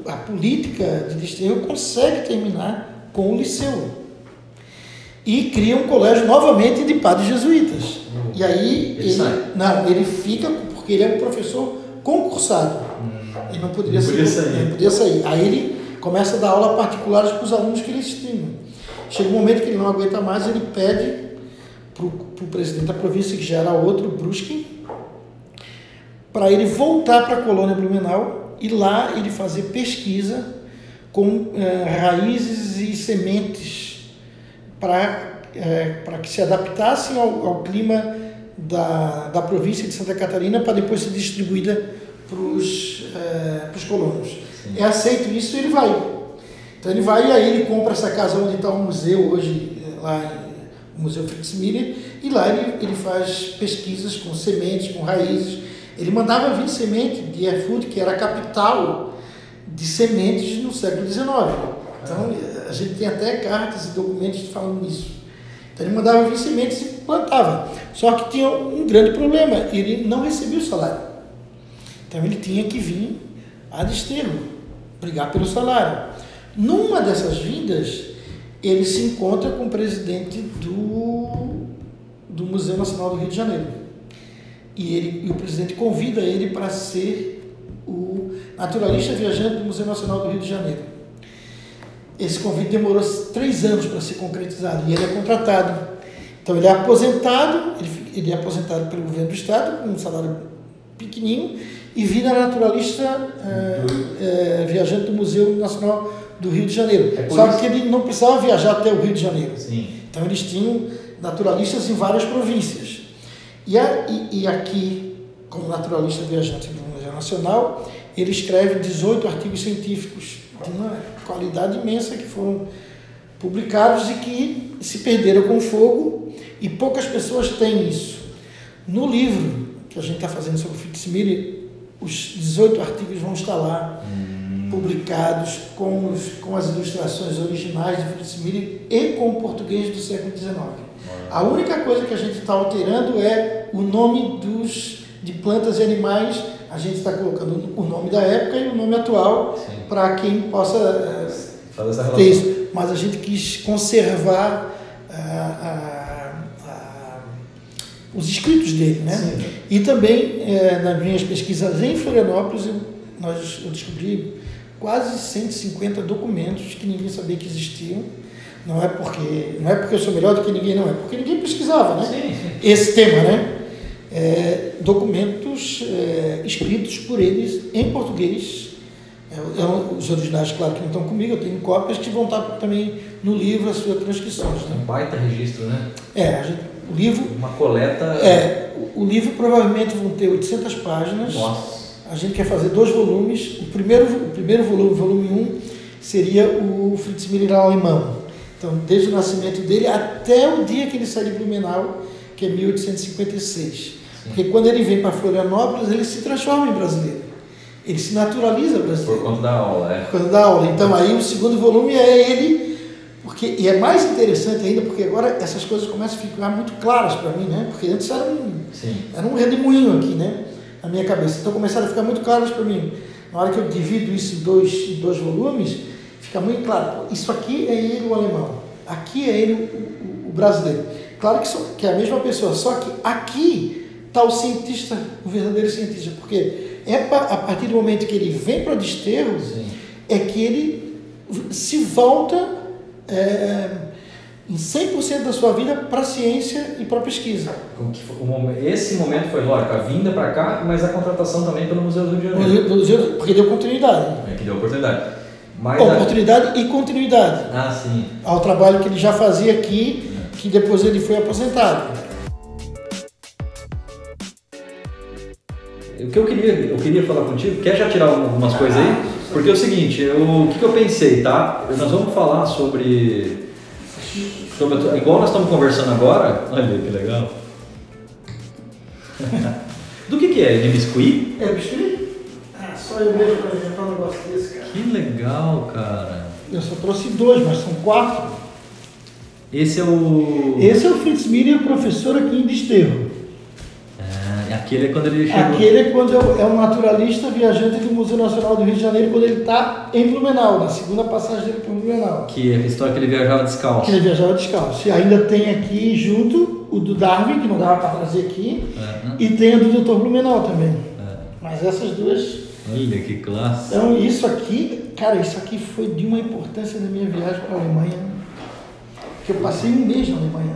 a política de Desterro consegue terminar com o liceu. E cria um colégio novamente de padres jesuítas. Uhum. E aí ele, ele não, ele fica porque ele é um professor concursado. Uhum. Ele não poderia, não podia sair, sair. Podia sair. Aí ele começa a dar aula particulares para os alunos que ele estima. Chega um momento que ele não aguenta mais, ele pede para o presidente da província, que já era outro, Bruskin, para ele voltar para a colônia Blumenau e lá ele fazer pesquisa com é, raízes e sementes para é, para que se adaptassem ao, ao clima da, da província de Santa Catarina para depois ser distribuída para os é, colonos. Sim. É aceito isso ele vai. Então ele vai e aí ele compra essa casa onde está o museu hoje, lá o Museu Fritz Miller, e lá ele, ele faz pesquisas com sementes, com raízes, ele mandava vir semente de Erfurt, que era a capital de sementes no século XIX. Então, a gente tem até cartas e documentos falando nisso. Então, ele mandava vir sementes e plantava. Só que tinha um grande problema, ele não recebia o salário. Então, ele tinha que vir a desterro, brigar pelo salário. Numa dessas vindas, ele se encontra com o presidente do, do Museu Nacional do Rio de Janeiro e, ele, e o presidente convida ele para ser o naturalista viajante do Museu Nacional do Rio de Janeiro. Esse convite demorou três anos para ser concretizado e ele é contratado. Então ele é aposentado, ele, ele é aposentado pelo governo do estado com um salário pequenininho e vira naturalista é, é, viajante do Museu Nacional do Rio de Janeiro. É Só isso- que ele não precisava viajar até o Rio de Janeiro. Sim. Então eles tinham naturalistas em várias províncias. E, a- e- e aqui, como naturalista viajante do Museu Nacional, ele escreve 18 artigos científicos de uma qualidade imensa que foram publicados e que se perderam com o fogo e poucas pessoas têm isso. No livro que a gente está fazendo sobre o Fitzmiller, os 18 artigos vão estar lá publicados com, os, com as ilustrações originais de Fritz Miller e com o português do século XIX. A única coisa que a gente está alterando é o nome dos, de plantas e animais. A gente está colocando o nome da época e o nome atual para quem possa essa ter isso. Mas a gente quis conservar ah, ah, os escritos dele, né? Sim. E também, eh, nas minhas pesquisas em Florianópolis, eu, nós, eu descobri quase 150 documentos que ninguém sabia que existiam. Não é porque não é porque eu sou melhor do que ninguém, não é porque ninguém pesquisava, né? Sim, sim. Esse tema, né? É, documentos é, escritos por eles em português. É, é, os originais, claro, que não estão comigo, eu tenho cópias que vão estar também no livro, as suas transcrições. Um Né? baita registro, né? É, gente- o livro Uma coleta. é, o- o livro provavelmente vão ter 800 páginas. Nossa. A gente quer fazer dois volumes. O primeiro, o primeiro volume, volume 1, seria o Fritz Miller alemão. Então, desde o nascimento dele até o dia que ele sai de Blumenau, que é 1856. Porque quando ele vem para Florianópolis, ele se transforma em brasileiro. Ele se naturaliza Por brasileiro conta da aula, é. quando dá aula. Então aí o segundo volume é ele, porque e é mais interessante ainda porque agora essas coisas começam a ficar muito claras para mim, né? Porque antes era um Sim. era um redemoinho aqui, né? Na minha cabeça. Então começaram a ficar muito claras para mim. Na hora que eu divido isso em dois, em dois volumes, fica muito claro. Isso aqui é ele o alemão. Aqui é ele o, o- o brasileiro. Claro que, só- que é a mesma pessoa, só que aqui está o cientista, o verdadeiro cientista. Porque é pa- a partir do momento que ele vem para o desterro, Sim. é que ele se volta é, em 100% da sua vida para a ciência e para a pesquisa. Esse momento foi, lógico, a vinda para cá, mas a contratação também pelo Museu do Rio de Janeiro. Porque deu continuidade. É que deu oportunidade. Mas a- Oportunidade e continuidade Ah, sim. ao trabalho que ele já fazia aqui, que depois ele foi aposentado. O que eu queria, eu queria falar contigo, quer já tirar algumas coisas aí? Porque é o seguinte, eu, o que, que eu pensei, tá? Nós vamos falar sobre, sobre. a- Igual nós estamos conversando agora. Olha que legal. <laughs> Do que, que é? De biscuit? É, bicho? Ah, só eu mesmo para inventar um negócio desse, cara. Que legal, cara. Eu só trouxe dois, mas são quatro. Esse é o. Esse é o Fritz Miller, professor aqui em Desterro. Ah, aquele é quando ele chegou. Aquele é quando é um naturalista viajante do Museu Nacional do Rio de Janeiro, quando ele está em Blumenau, na segunda passagem dele por Blumenau. Que é a história que ele viajava descalço. Que ele viajava descalço. E ainda tem aqui junto o do Darwin, que não dava para trazer aqui, É, e tem a do Dr. Blumenau também. É. Mas essas duas. Olha que classe. Então, isso aqui, cara, isso aqui foi de uma importância na minha viagem para a Alemanha. Que eu passei um mês na Alemanha?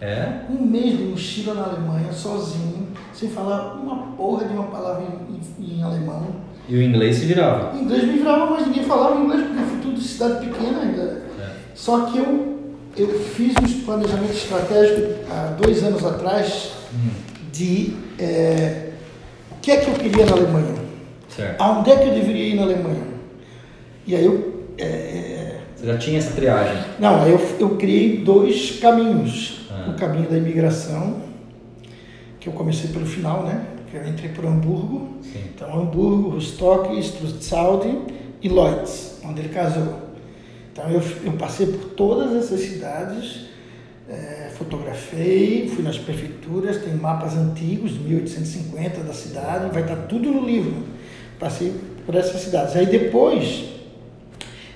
É? Um mês de mochila na Alemanha, sozinho, sem falar uma porra de uma palavra em, em- em alemão. E o inglês se virava. O inglês me virava, mas ninguém falava inglês, porque foi tudo de cidade pequena ainda. É. Só que eu, eu fiz uns planejamentos estratégicos há dois anos atrás de é, o que é que eu queria na Alemanha. Certo. Aonde é que eu deveria ir na Alemanha? E aí eu. é, é, Você já tinha essa triagem. não, aí eu, eu criei dois caminhos. Ah. O caminho da imigração, que eu comecei pelo final, né? Que eu entrei por Hamburgo. Sim. Então, Hamburgo, Rostock, Strutzaudi e Leutz, onde ele casou. Então, eu, eu passei por todas essas cidades, eh, fotografei, fui nas prefeituras, tem mapas antigos, de 1850 da cidade, vai estar tudo no livro. Passei por essas cidades. Aí depois,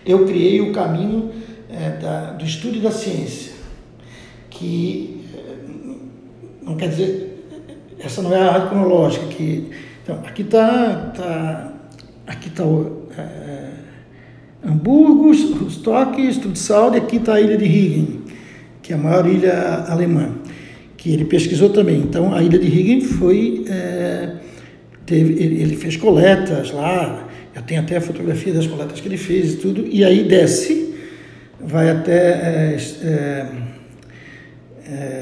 eu criei o caminho eh, da- do estudo da ciência, que eh, não quer dizer, essa não é a ordem cronológica, que, então, aqui está tá, aqui tá o, eh, Hamburgo, Strutzaud, e aqui está a ilha de Rügen, que é a maior ilha alemã. que ele pesquisou também. Então, a ilha de Higgin foi. É, teve, ele, ele, fez coletas lá, eu tenho até a fotografia das coletas que ele fez e tudo, e aí desce, vai até. É, é, é,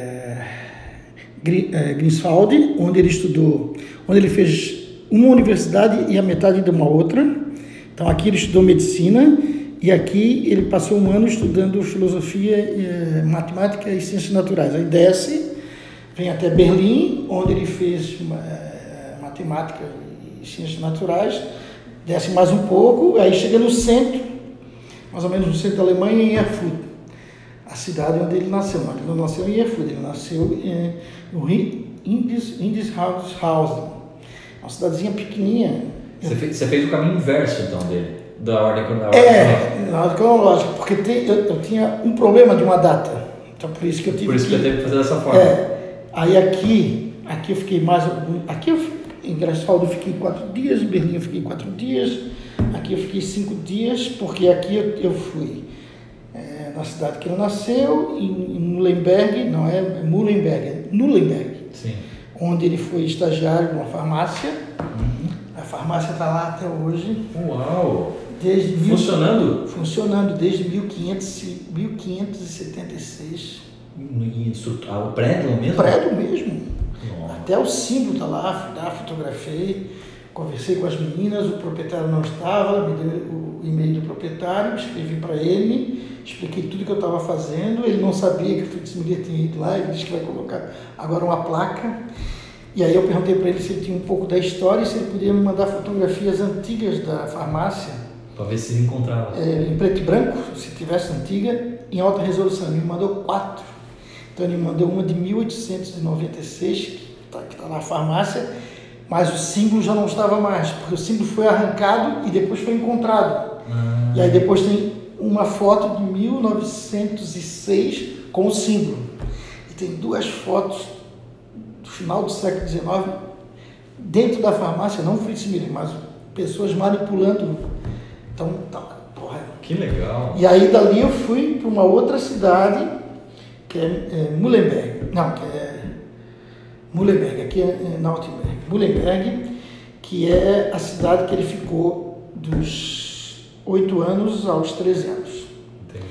Greenswald, onde ele estudou, onde ele fez uma universidade e a metade de uma outra. Então aqui ele estudou medicina e aqui ele passou um ano estudando filosofia, eh, matemática e ciências naturais. Aí desce, vem até Berlim, onde ele fez eh, matemática e ciências naturais, desce mais um pouco, aí chega no centro, mais ou menos no centro da Alemanha, em Erfurt, a cidade onde ele nasceu. Mas ele não nasceu em Erfurt, ele nasceu em, no Indishausen, uma cidadezinha pequenininha. Você fez, você fez o caminho inverso, então, dele? Da ordem cronológica? É, na ordem cronológica, porque tem, eu, eu, tinha um problema de uma data. Então, por isso que eu tive Por isso que, que eu teve que fazer dessa forma. É, aí aqui, aqui eu fiquei mais... Aqui eu, em Greifswald eu fiquei quatro dias, em Berlim eu fiquei quatro dias, aqui eu fiquei cinco dias, porque aqui eu, eu fui é, na cidade que ele nasceu, em, em Nuremberg, não é, é Muhlenberg, é Nuremberg. Sim onde ele foi estagiário numa farmácia. Uhum. A farmácia está lá até hoje. Uau! Desde funcionando? Mil, funcionando desde 1500, 1576. Isso, ah, o prédio mesmo? O prédio mesmo. Até o símbolo está lá, tá, fotografei, conversei com as meninas, o proprietário não estava, ela me deu o e-mail do proprietário, escrevi para ele expliquei tudo que eu estava fazendo. Ele não sabia que o Fritz Miller tinha ido lá, ele disse que vai colocar agora uma placa. E aí eu perguntei para ele se ele tinha um pouco da história e se ele podia me mandar fotografias antigas da farmácia. Para ver se ele encontrava. É, em preto e branco, se tivesse antiga, em alta resolução. Ele me mandou quatro. Então ele mandou uma de 1896, que está tá na farmácia, mas o símbolo já não estava mais, porque o símbolo foi arrancado e depois foi encontrado. Ah. E aí depois tem uma foto de 1906 com o símbolo. E tem duas fotos do final do século XIX dentro da farmácia, não Fritz Miller, mas pessoas manipulando. Então, tá, porra. Que legal. E aí dali eu fui para uma outra cidade, que é, é Mullenberg. Não, que é Mullenberg, aqui é, é Nautenberg. Mullenberg, que é a cidade que ele ficou dos 8 anos aos 13 anos. Entendi.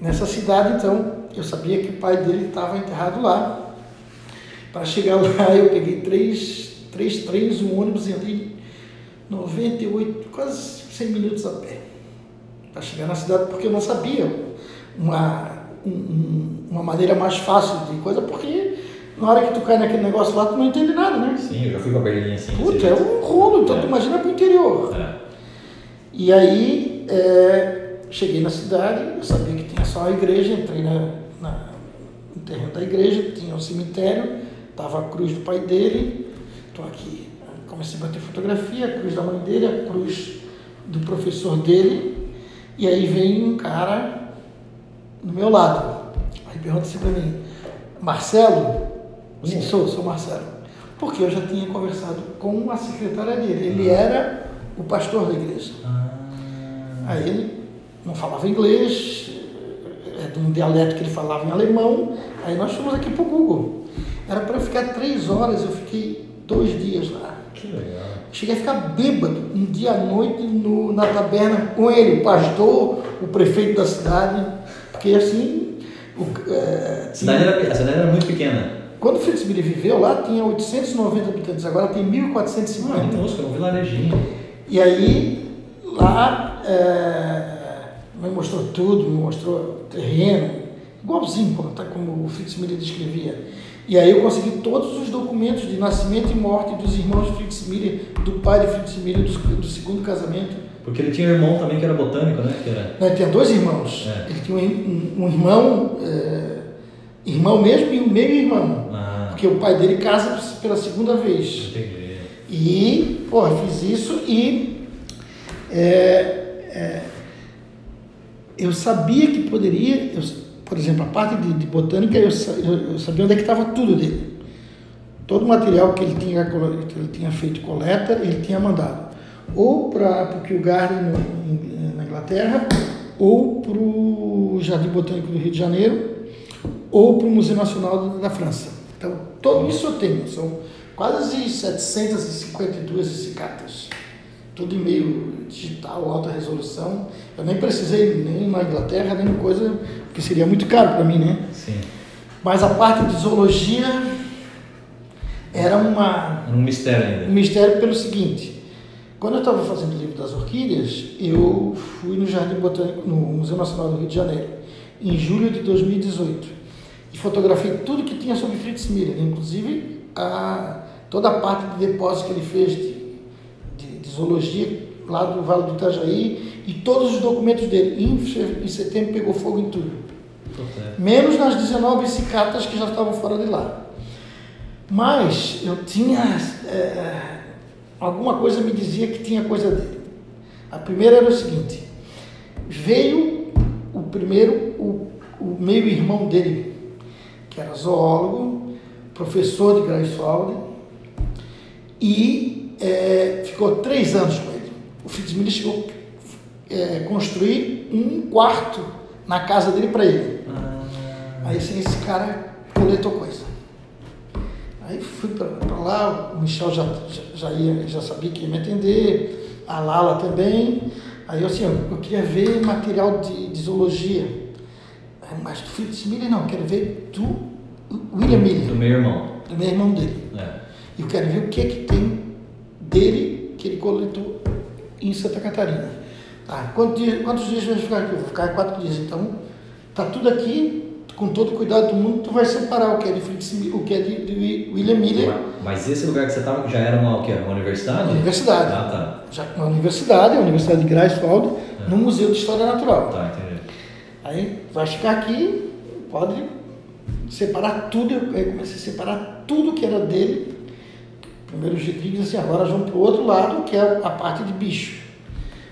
Nessa cidade, então, eu sabia que o pai dele estava enterrado lá. Para chegar lá, <laughs> eu peguei três, três trens, um ônibus e andei 98, quase 100 minutos a pé. Para chegar na cidade, porque eu não sabia uma, um, uma maneira mais fácil de coisa, porque na hora que tu cai naquele negócio lá, tu não entende nada, né? Sim, eu já fui para Berlim assim. Puta, é um rolo, então é. tu imagina para o interior. É. E aí é, cheguei na cidade, eu sabia que tinha só a igreja, entrei na, na, no terreno da igreja, tinha um cemitério, estava a cruz do pai dele, estou aqui, comecei a bater fotografia, a cruz da mãe dele, a cruz do professor dele, e aí vem um cara no meu lado. Pergunta assim para mim, Marcelo? Sim, sou, sou Marcelo. Porque eu já tinha conversado com a secretária dele, ele era o pastor da igreja. Ah. Aí ele não falava inglês, é de um dialeto que ele falava em alemão. Aí nós fomos aqui para o Google. Era para ficar três horas, eu fiquei dois dias lá. Que legal. Cheguei a ficar bêbado um dia à noite no, na taberna com ele, o pastor, o prefeito da cidade, porque assim. O, é, a, cidade era, a cidade era muito pequena. Quando o Miller viveu lá, tinha 890 habitantes, agora tem 1.450. Ah, minúsculo, um vilarejinho. E aí, lá é, me mostrou tudo, me mostrou terreno, igualzinho como, tá, como o Miller descrevia. E aí eu consegui todos os documentos de nascimento e morte dos irmãos Fritz Miller, do pai de Fritz Miller, do, do segundo casamento. Porque ele tinha um irmão também que era botânico, né? Que era... Ele tinha dois irmãos. É. Ele tinha um, um, um irmão, é, irmão mesmo, e um meio-irmão. Ah. Porque o pai dele casa pela segunda vez. Entendi. E, pô, fiz isso e é, é, eu sabia que poderia, eu, por exemplo, a parte de, de botânica, eu, eu, eu, sabia onde é que estava tudo dele. Todo o material que ele tinha, que ele tinha feito coleta, ele tinha mandado. Ou para o Kew na Inglaterra, ou para o Jardim Botânico do Rio de Janeiro, ou para o Museu Nacional da França. Então, tudo isso eu tenho. São quase 752 cicatas. Tudo em meio digital, alta resolução. Eu nem precisei nem na Inglaterra, nem coisa, que seria muito caro para mim, né? Sim. Mas a parte de zoologia era uma, Um mistério um ainda. mistério pelo seguinte. Quando eu estava fazendo o livro das orquídeas, eu fui no Jardim Botânico, no Museu Nacional do Rio de Janeiro, em julho de 2018. E fotografei tudo que tinha sobre Fritz Miller, inclusive a, toda a parte de depósito que ele fez de, de, de zoologia lá do Vale do Itajaí e todos os documentos dele. Em, em setembro pegou fogo em tudo menos nas 19 cicatas que já estavam fora de lá. Mas eu tinha. é, alguma coisa me dizia que tinha coisa dele. A primeira era o seguinte: veio o primeiro, o, o meio-irmão dele, que era zoólogo, professor de Greifswald, e é, ficou três anos com ele. O Fitzmiller chegou a construir um quarto na casa dele para ele. Ah, Aí assim, esse cara coletou coisa. Aí fui para lá, o Michel já, já, ia, já sabia que ia me atender, a Lala também. Aí eu assim, eu, eu queria ver material de, de zoologia. Aí, Mas do Fritz Miller não, eu quero ver do William do Miller, meu irmão. do meu irmão dele. É. Eu quero ver o que é que tem dele que ele coletou em Santa Catarina. Tá, quantos dias, quantos dias vai ficar aqui? Eu vou ficar quatro dias. Então, tá tudo aqui, com todo o cuidado do mundo, tu vai separar o que é de Fritz, Mi- o que é de, de William Miller, Mas esse lugar que você estava já era uma, o quê? uma universidade? Universidade. Ah, tá. já uma universidade, a Universidade de Greifswald, no Museu de História Natural. Tá, entendi. Aí vai ficar aqui, pode separar tudo. Eu comecei a separar tudo que era dele. Primeiro os Rodrigues, assim, agora vamos para o outro lado, que é a parte de bicho.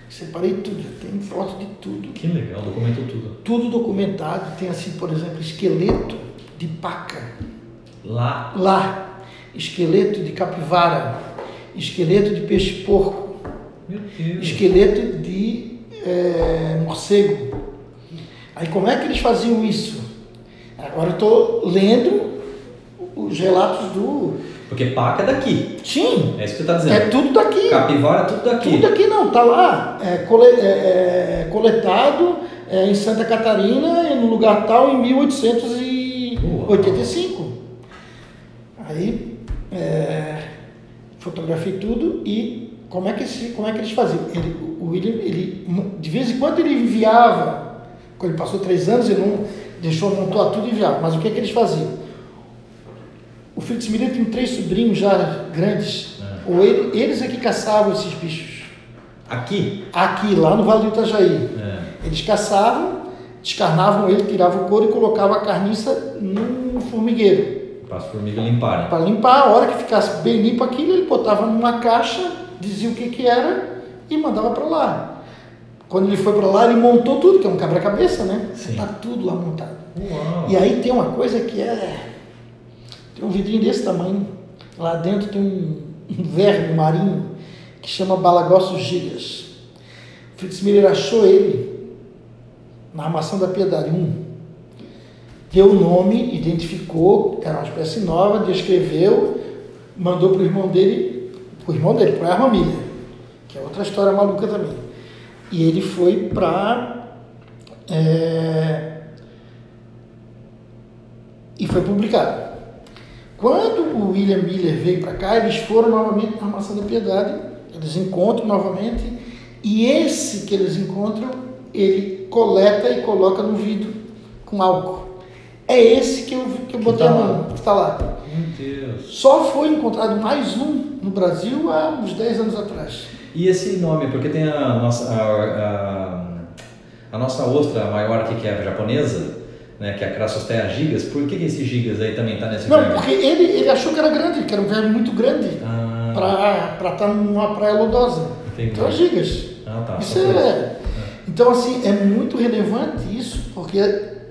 Separei tudo, tem foto de tudo. Que legal, documentou tudo. Tudo documentado, tem assim, por exemplo, esqueleto de paca, Lá. lá, esqueleto de capivara, esqueleto de peixe-porco, esqueleto de eh, morcego. Aí como é que eles faziam isso? Agora eu estou lendo os relatos do. Porque paca é daqui. Sim, É isso que você está dizendo. é tudo daqui. Capivara é tudo daqui. Tudo aqui não, tá lá, é, cole- é, é, coletado é, em Santa Catarina, no lugar tal, em 1885. Aí é, fotografei tudo e como é que, esse, como é que eles faziam? Ele, o William, ele, de vez em quando ele enviava, quando ele passou três anos, ele não deixou montar tudo e enviava, mas o que é que eles faziam? O Fritz Miller tem três sobrinhos já grandes, É. ou ele- eles é que caçavam esses bichos. Aqui? Aqui, lá no Vale do Itajaí. É. Eles caçavam, descarnavam ele, tiravam o couro e colocavam a carniça num formigueiro. Para as formigas limparem. Para limpar, a hora que ficasse bem limpo aquilo, ele botava numa caixa, dizia o que, que era e mandava para lá. Quando ele foi para lá, ele montou tudo, que é um quebra-cabeça, né? Sim. Tá tudo lá montado. Uau. E aí tem uma coisa que é. Tem um vidrinho desse tamanho. Lá dentro tem um, um verme marinho que chama Balagossos gigas. Fritz Miller achou ele na armação da Piedade 1. Deu nome, identificou, era uma espécie nova, descreveu, mandou para o irmão dele, para o irmão dele, para a Miller, que é outra história maluca também. E ele foi para. e foi publicado. Quando o William Miller veio para cá, eles foram novamente na Maçã da Piedade, eles encontram novamente, e esse que eles encontram, ele coleta e coloca no vidro com álcool. É esse que eu, que eu botei tá a lá. mão, que está lá. Meu Deus. Só foi encontrado mais um no Brasil há uns 10 anos atrás. E esse nome, porque tem a nossa, a, a, a nossa ostra maior aqui, que é a japonesa, né, que é a Crassostea gigas, por que, que esse gigas aí também está nesse Não, verme? porque ele, ele achou que era grande, que era um verme muito grande Ah, para estar numa praia lodosa. Entendi. Então, é gigas. ah, tá. Isso por é. Então, assim, é muito relevante isso, porque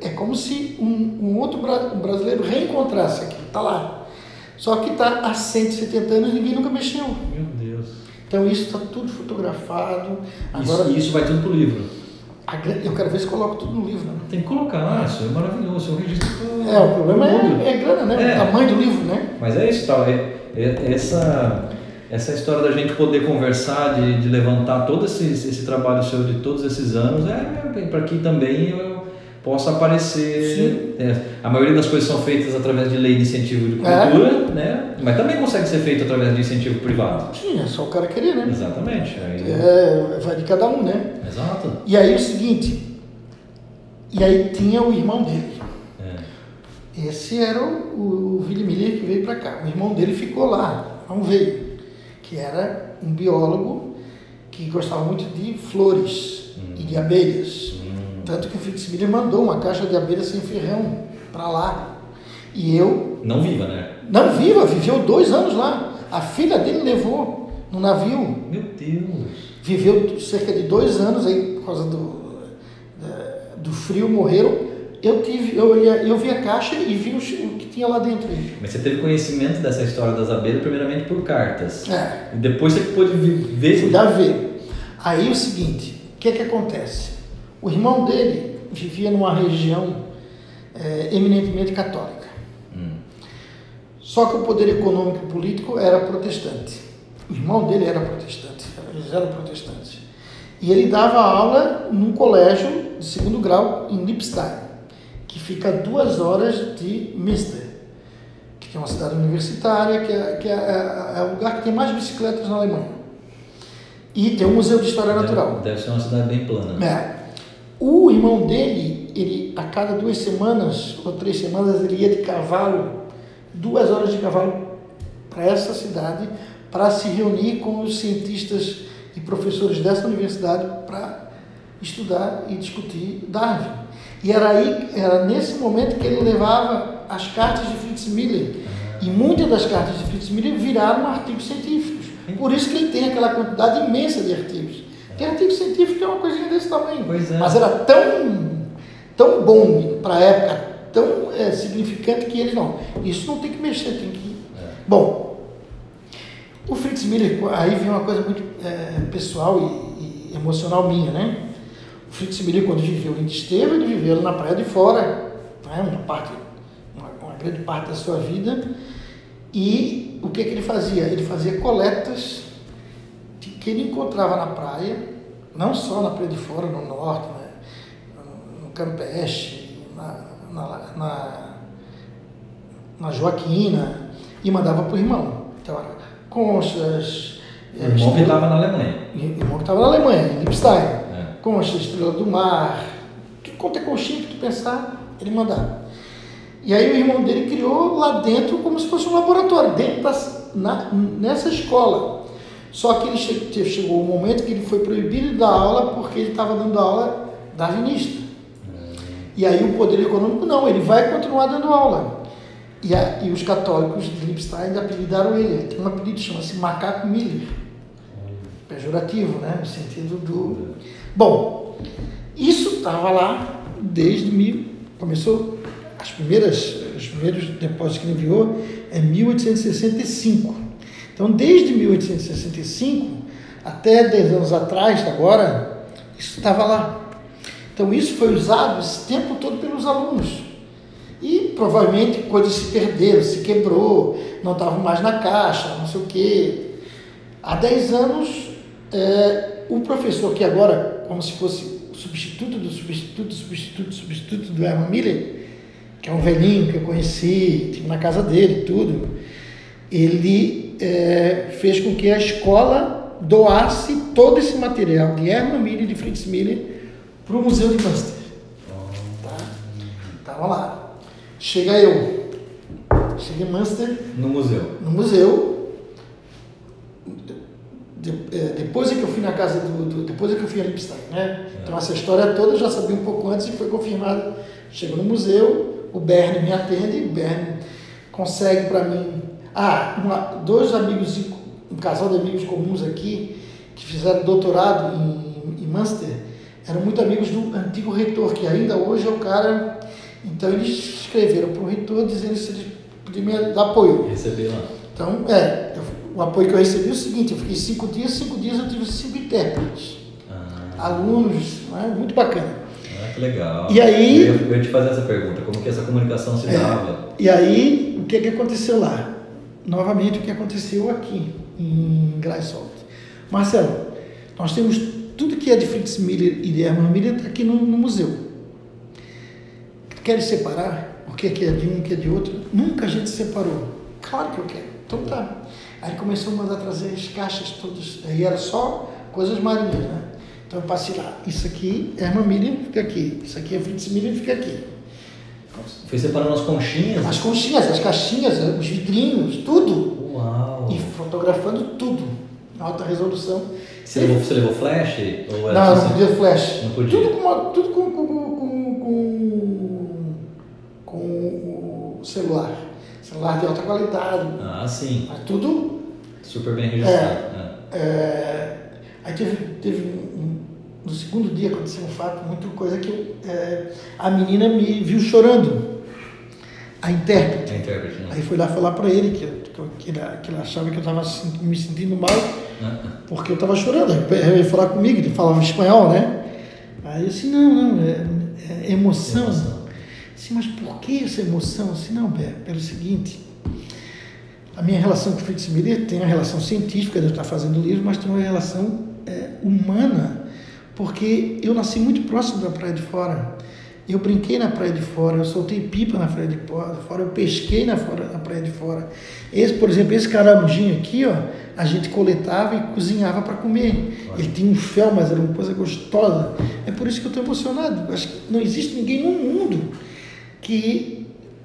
é como se um, um outro bra- um brasileiro reencontrasse aqui, está lá. Só que está há 170 anos e ninguém nunca mexeu. Meu Deus. Então, isso está tudo fotografado. Isso, Agora, isso vai tudo pro livro. Eu quero ver se coloco tudo no livro. Né? Tem que colocar, isso é maravilhoso, é um registro. É, o problema é, é grana, né? É. O tamanho do livro, né? Mas é isso, tal. É, é, essa, essa história da gente poder conversar, de, de levantar todo esse, esse trabalho seu de todos esses anos, é, é para que também eu possa aparecer. É, a maioria das coisas são feitas através de lei de incentivo de cultura, é. né? Mas também consegue ser feito através de incentivo privado. Sim, é só o cara querer, né? Exatamente. Aí... É, vai de cada um, né? Exato. E aí o seguinte, e aí tinha o irmão dele. É. Esse era o, o Miller que veio para cá. O irmão dele ficou lá, não veio. Que era um biólogo que gostava muito de flores hum. e de abelhas. Tanto que o Fritz Miller mandou uma caixa de abelha sem ferrão para lá. E eu. Não viva, né? Não viva, viveu dois anos lá. A filha dele levou no navio. Meu Deus! Viveu cerca de dois anos aí por causa do, do frio, morreram. Eu, tive, eu, eu vi a caixa e vi o, que tinha lá dentro. Mas você teve conhecimento dessa história das abelhas primeiramente por cartas. É. E depois você pôde ver. Fui dar ver. Aí o seguinte, o que é que acontece? O irmão dele vivia numa região é, eminentemente católica. Hum. Só que o poder econômico e político era protestante. O irmão dele era protestante, eles eram protestantes. E ele dava aula num colégio de segundo grau em Lippstein, que fica a duas horas de Münster, que é uma cidade universitária, que é, que é, é, é o lugar que tem mais bicicletas na Alemanha. E tem um museu de história natural. Deve ser uma cidade bem plana. É. O irmão dele, ele a cada duas semanas ou três semanas, ele ia de cavalo, duas horas de cavalo para essa cidade, para se reunir com os cientistas e professores dessa universidade para estudar e discutir Darwin. E era aí, era nesse momento que ele levava as cartas de Fritz Miller. E muitas das cartas de Fritz Miller viraram artigos científicos. Por isso que ele tem aquela quantidade imensa de artigos. Porque artigo científico é uma coisinha desse tamanho. É. Mas era tão, tão bom para a época, tão é, significante que eles não. Isso não tem que mexer, tem que. É. Bom, o Fritz Miller, aí vem uma coisa muito é, pessoal e, e, emocional minha, né? O Fritz Miller, quando viveu em Desterro, ele viveu na Praia de Fora, né? uma, parte, uma, uma grande parte da sua vida. E o que, que ele fazia? Ele fazia coletas que ele encontrava na praia, não só na Praia de Fora, no norte, né? no Campeche, na, na, na, na Joaquina, e mandava para o irmão. Então, conchas. O irmão que estava na Alemanha. O irmão que estava na Alemanha, em Lipstein. É. Concha, estrela do mar, tudo quanto é conchinha que tu pensar, ele mandava. E aí o irmão dele criou lá dentro como se fosse um laboratório, dentro das, na, nessa escola. Só que ele che chegou o um momento que ele foi proibido de dar aula porque ele estava dando aula darwinista. E aí o poder econômico não, ele vai continuar dando aula. E, a, e os católicos de Lipstein apelidaram ele, tem um apelido chama-se Macaco Miller. Pejorativo, né? No sentido do. Bom, isso estava lá desde mil. Começou as primeiras, os primeiros depósitos que ele enviou é 1865. Então, desde 1865 até 10 anos atrás, agora, isso estava lá. Então, isso foi usado esse tempo todo pelos alunos. E provavelmente coisas se perderam, se quebrou, não estavam mais na caixa, não sei o quê. Há 10 anos, é, o professor, que agora, como se fosse substituto do substituto, substituto, substituto do Herman Miller, que é um velhinho que eu conheci, tive na casa dele tudo, ele é, fez com que a escola doasse todo esse material de Hermann Miller e de Fritz Miller para o Museu de Münster. Tá? Tava lá. Chega eu. Chega em Münster. No museu. No museu. De, é, depois é que eu fui na casa do, do depois é que eu fui a Lipstein, né? É. Então essa história toda eu já sabia um pouco antes e foi confirmada. Chego no museu, o Berne me atende, o Berne consegue para mim ah, uma, dois amigos, um casal de amigos comuns aqui, que fizeram doutorado em, em Munster, eram muito amigos do antigo reitor, que ainda hoje é o cara. Então eles escreveram para o reitor dizendo se eles podiam me dar apoio. Receber lá. Então, é, o apoio que eu recebi é o seguinte: eu fiquei cinco dias, cinco dias eu tive cinco intérpretes. Ah. alunos, né? muito bacana. Ah, que legal. E aí- Eu ia, eu ia te fazer essa pergunta, como que essa comunicação se É. dava? E aí, o que, que aconteceu lá? Novamente, o que aconteceu aqui, em Greifswald. Marcelo, nós temos tudo que é de Fritz Miller e de Hermann Miller está aqui no, no museu. Queres separar o que é que é de um e o que é de outro? Nunca a gente separou. Claro que eu quero. Então tá. Aí começou a mandar trazer as caixas todas. Aí era só coisas marinhas, né? Então eu passei lá. Isso aqui, Hermann Miller fica aqui. Isso aqui é Fritz Miller fica aqui. Foi separando as conchinhas? As conchinhas, as caixinhas, os vidrinhos, tudo. Uau! E fotografando tudo. Alta resolução. Você levou, você levou flash? Ou era Não, assim? não podia flash. Não podia. Tudo com, tudo com, com, com, com, o celular. Celular de alta qualidade. Ah, sim. Mas tudo. Super bem registrado. É. é, aí teve, teve no segundo dia aconteceu um fato, muito coisa que é, a menina me viu chorando. A intérprete. É intérprete, né? Aí fui lá falar para ele que, que, que, ele, que ele achava que eu estava me sentindo mal porque eu estava chorando. Ele veio falar comigo, ele falava espanhol, né? Aí eu disse, não, não, é, é emoção. Emoção. Disse, mas por que essa emoção? Eu disse, não, Bé, pelo seguinte, a minha relação com o Fritz Miller tem uma relação científica de eu estar fazendo o livro, mas tem uma relação é, humana, porque eu nasci muito próximo da Praia de Fora. Eu brinquei na Praia de Fora, eu soltei pipa na Praia de Fora, eu pesquei na, fora, na Praia de Fora. Esse, por exemplo, esse caramujinho aqui, ó, a gente coletava e cozinhava para comer. Ele tinha um fel, mas era uma coisa gostosa. É por isso que eu estou emocionado. Acho que não existe ninguém no mundo que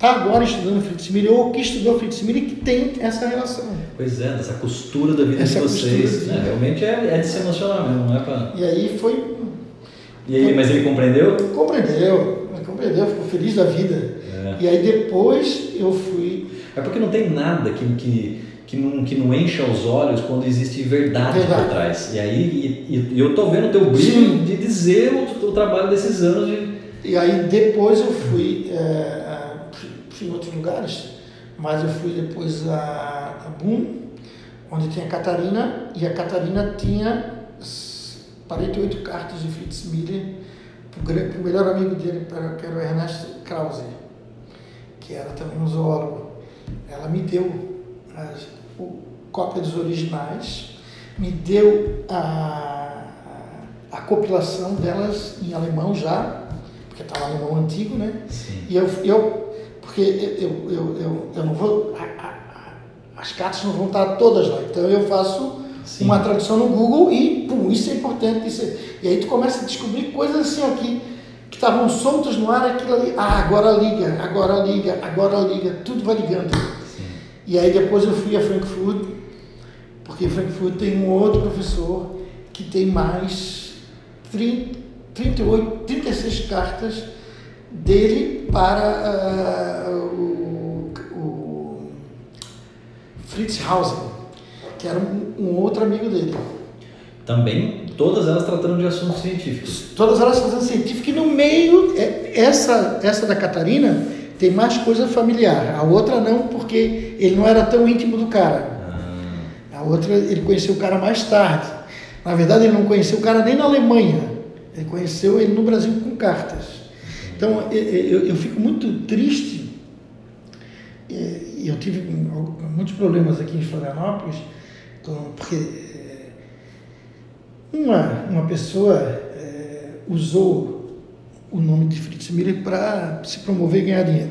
está agora estudando Fritz Miller ou que estudou Fritz Miller que tem essa relação. Pois é, dessa costura da vida Essa de vocês. né? Realmente é, é de se emocionar mesmo, não é pra... E aí foi E aí, mas ele compreendeu? compreendeu, compreendeu, ficou feliz da vida. É. E aí depois eu fui É porque não tem nada que, que, que, não, que não encha os olhos quando existe verdade, Verdade. por trás. E aí e, e- eu tô vendo o teu brilho Sim. de dizer o, o trabalho desses anos de. E aí depois eu fui, é, fui em outros lugares, mas eu fui depois a, a Boom, onde tem a Catarina, e a Catarina tinha s- 48 cartas de Fritz Miller para o melhor amigo dele, que era o Ernest Krause, que era também um zoólogo. Ela me deu as, o, cópia dos originais, me deu a, a compilação delas em alemão já, porque estava alemão antigo, né? Sim. E eu, eu porque eu, eu, eu, eu não vou, a- a- as cartas não vão estar todas lá, então eu faço Sim. uma tradução no Google e, pum, isso é importante, isso é- e aí tu começa a descobrir coisas assim aqui, que estavam soltas no ar, aquilo ali, ah, agora liga, agora liga, agora liga, tudo vai ligando. Sim. E aí depois eu fui a Frankfurt, porque Frankfurt tem um outro professor que tem mais 30, 38, 36 cartas dele para ah, o, o Fritz Hausen, que era um, um outro amigo dele. Também, todas elas tratando de assuntos científicos. Todas elas fazendo científica e no meio, é, essa, essa da Catarina tem mais coisa familiar, a outra não, porque ele não era tão íntimo do cara. Ah, A outra, ele conheceu o cara mais tarde. Na verdade, ele não conheceu o cara nem na Alemanha. Ele conheceu ele no Brasil com cartas. Então, eu, eu, eu fico muito triste. E eu tive muitos problemas aqui em Florianópolis, porque eh, uma, uma pessoa eh, usou o nome de Fritz Miller para se promover e ganhar dinheiro.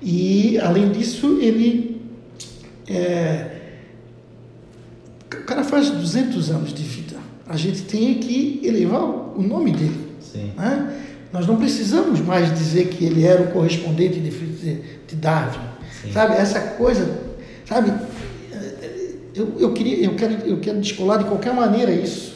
E, além disso, ele é, o cara faz 200 anos de vida. A gente tem que elevar o nome dele. sim. né? Nós não precisamos mais dizer que ele era o correspondente de, de Darwin. Sim. Sabe? Essa coisa, sabe? Eu, eu, queria, eu, quero, eu quero descolar de qualquer maneira isso.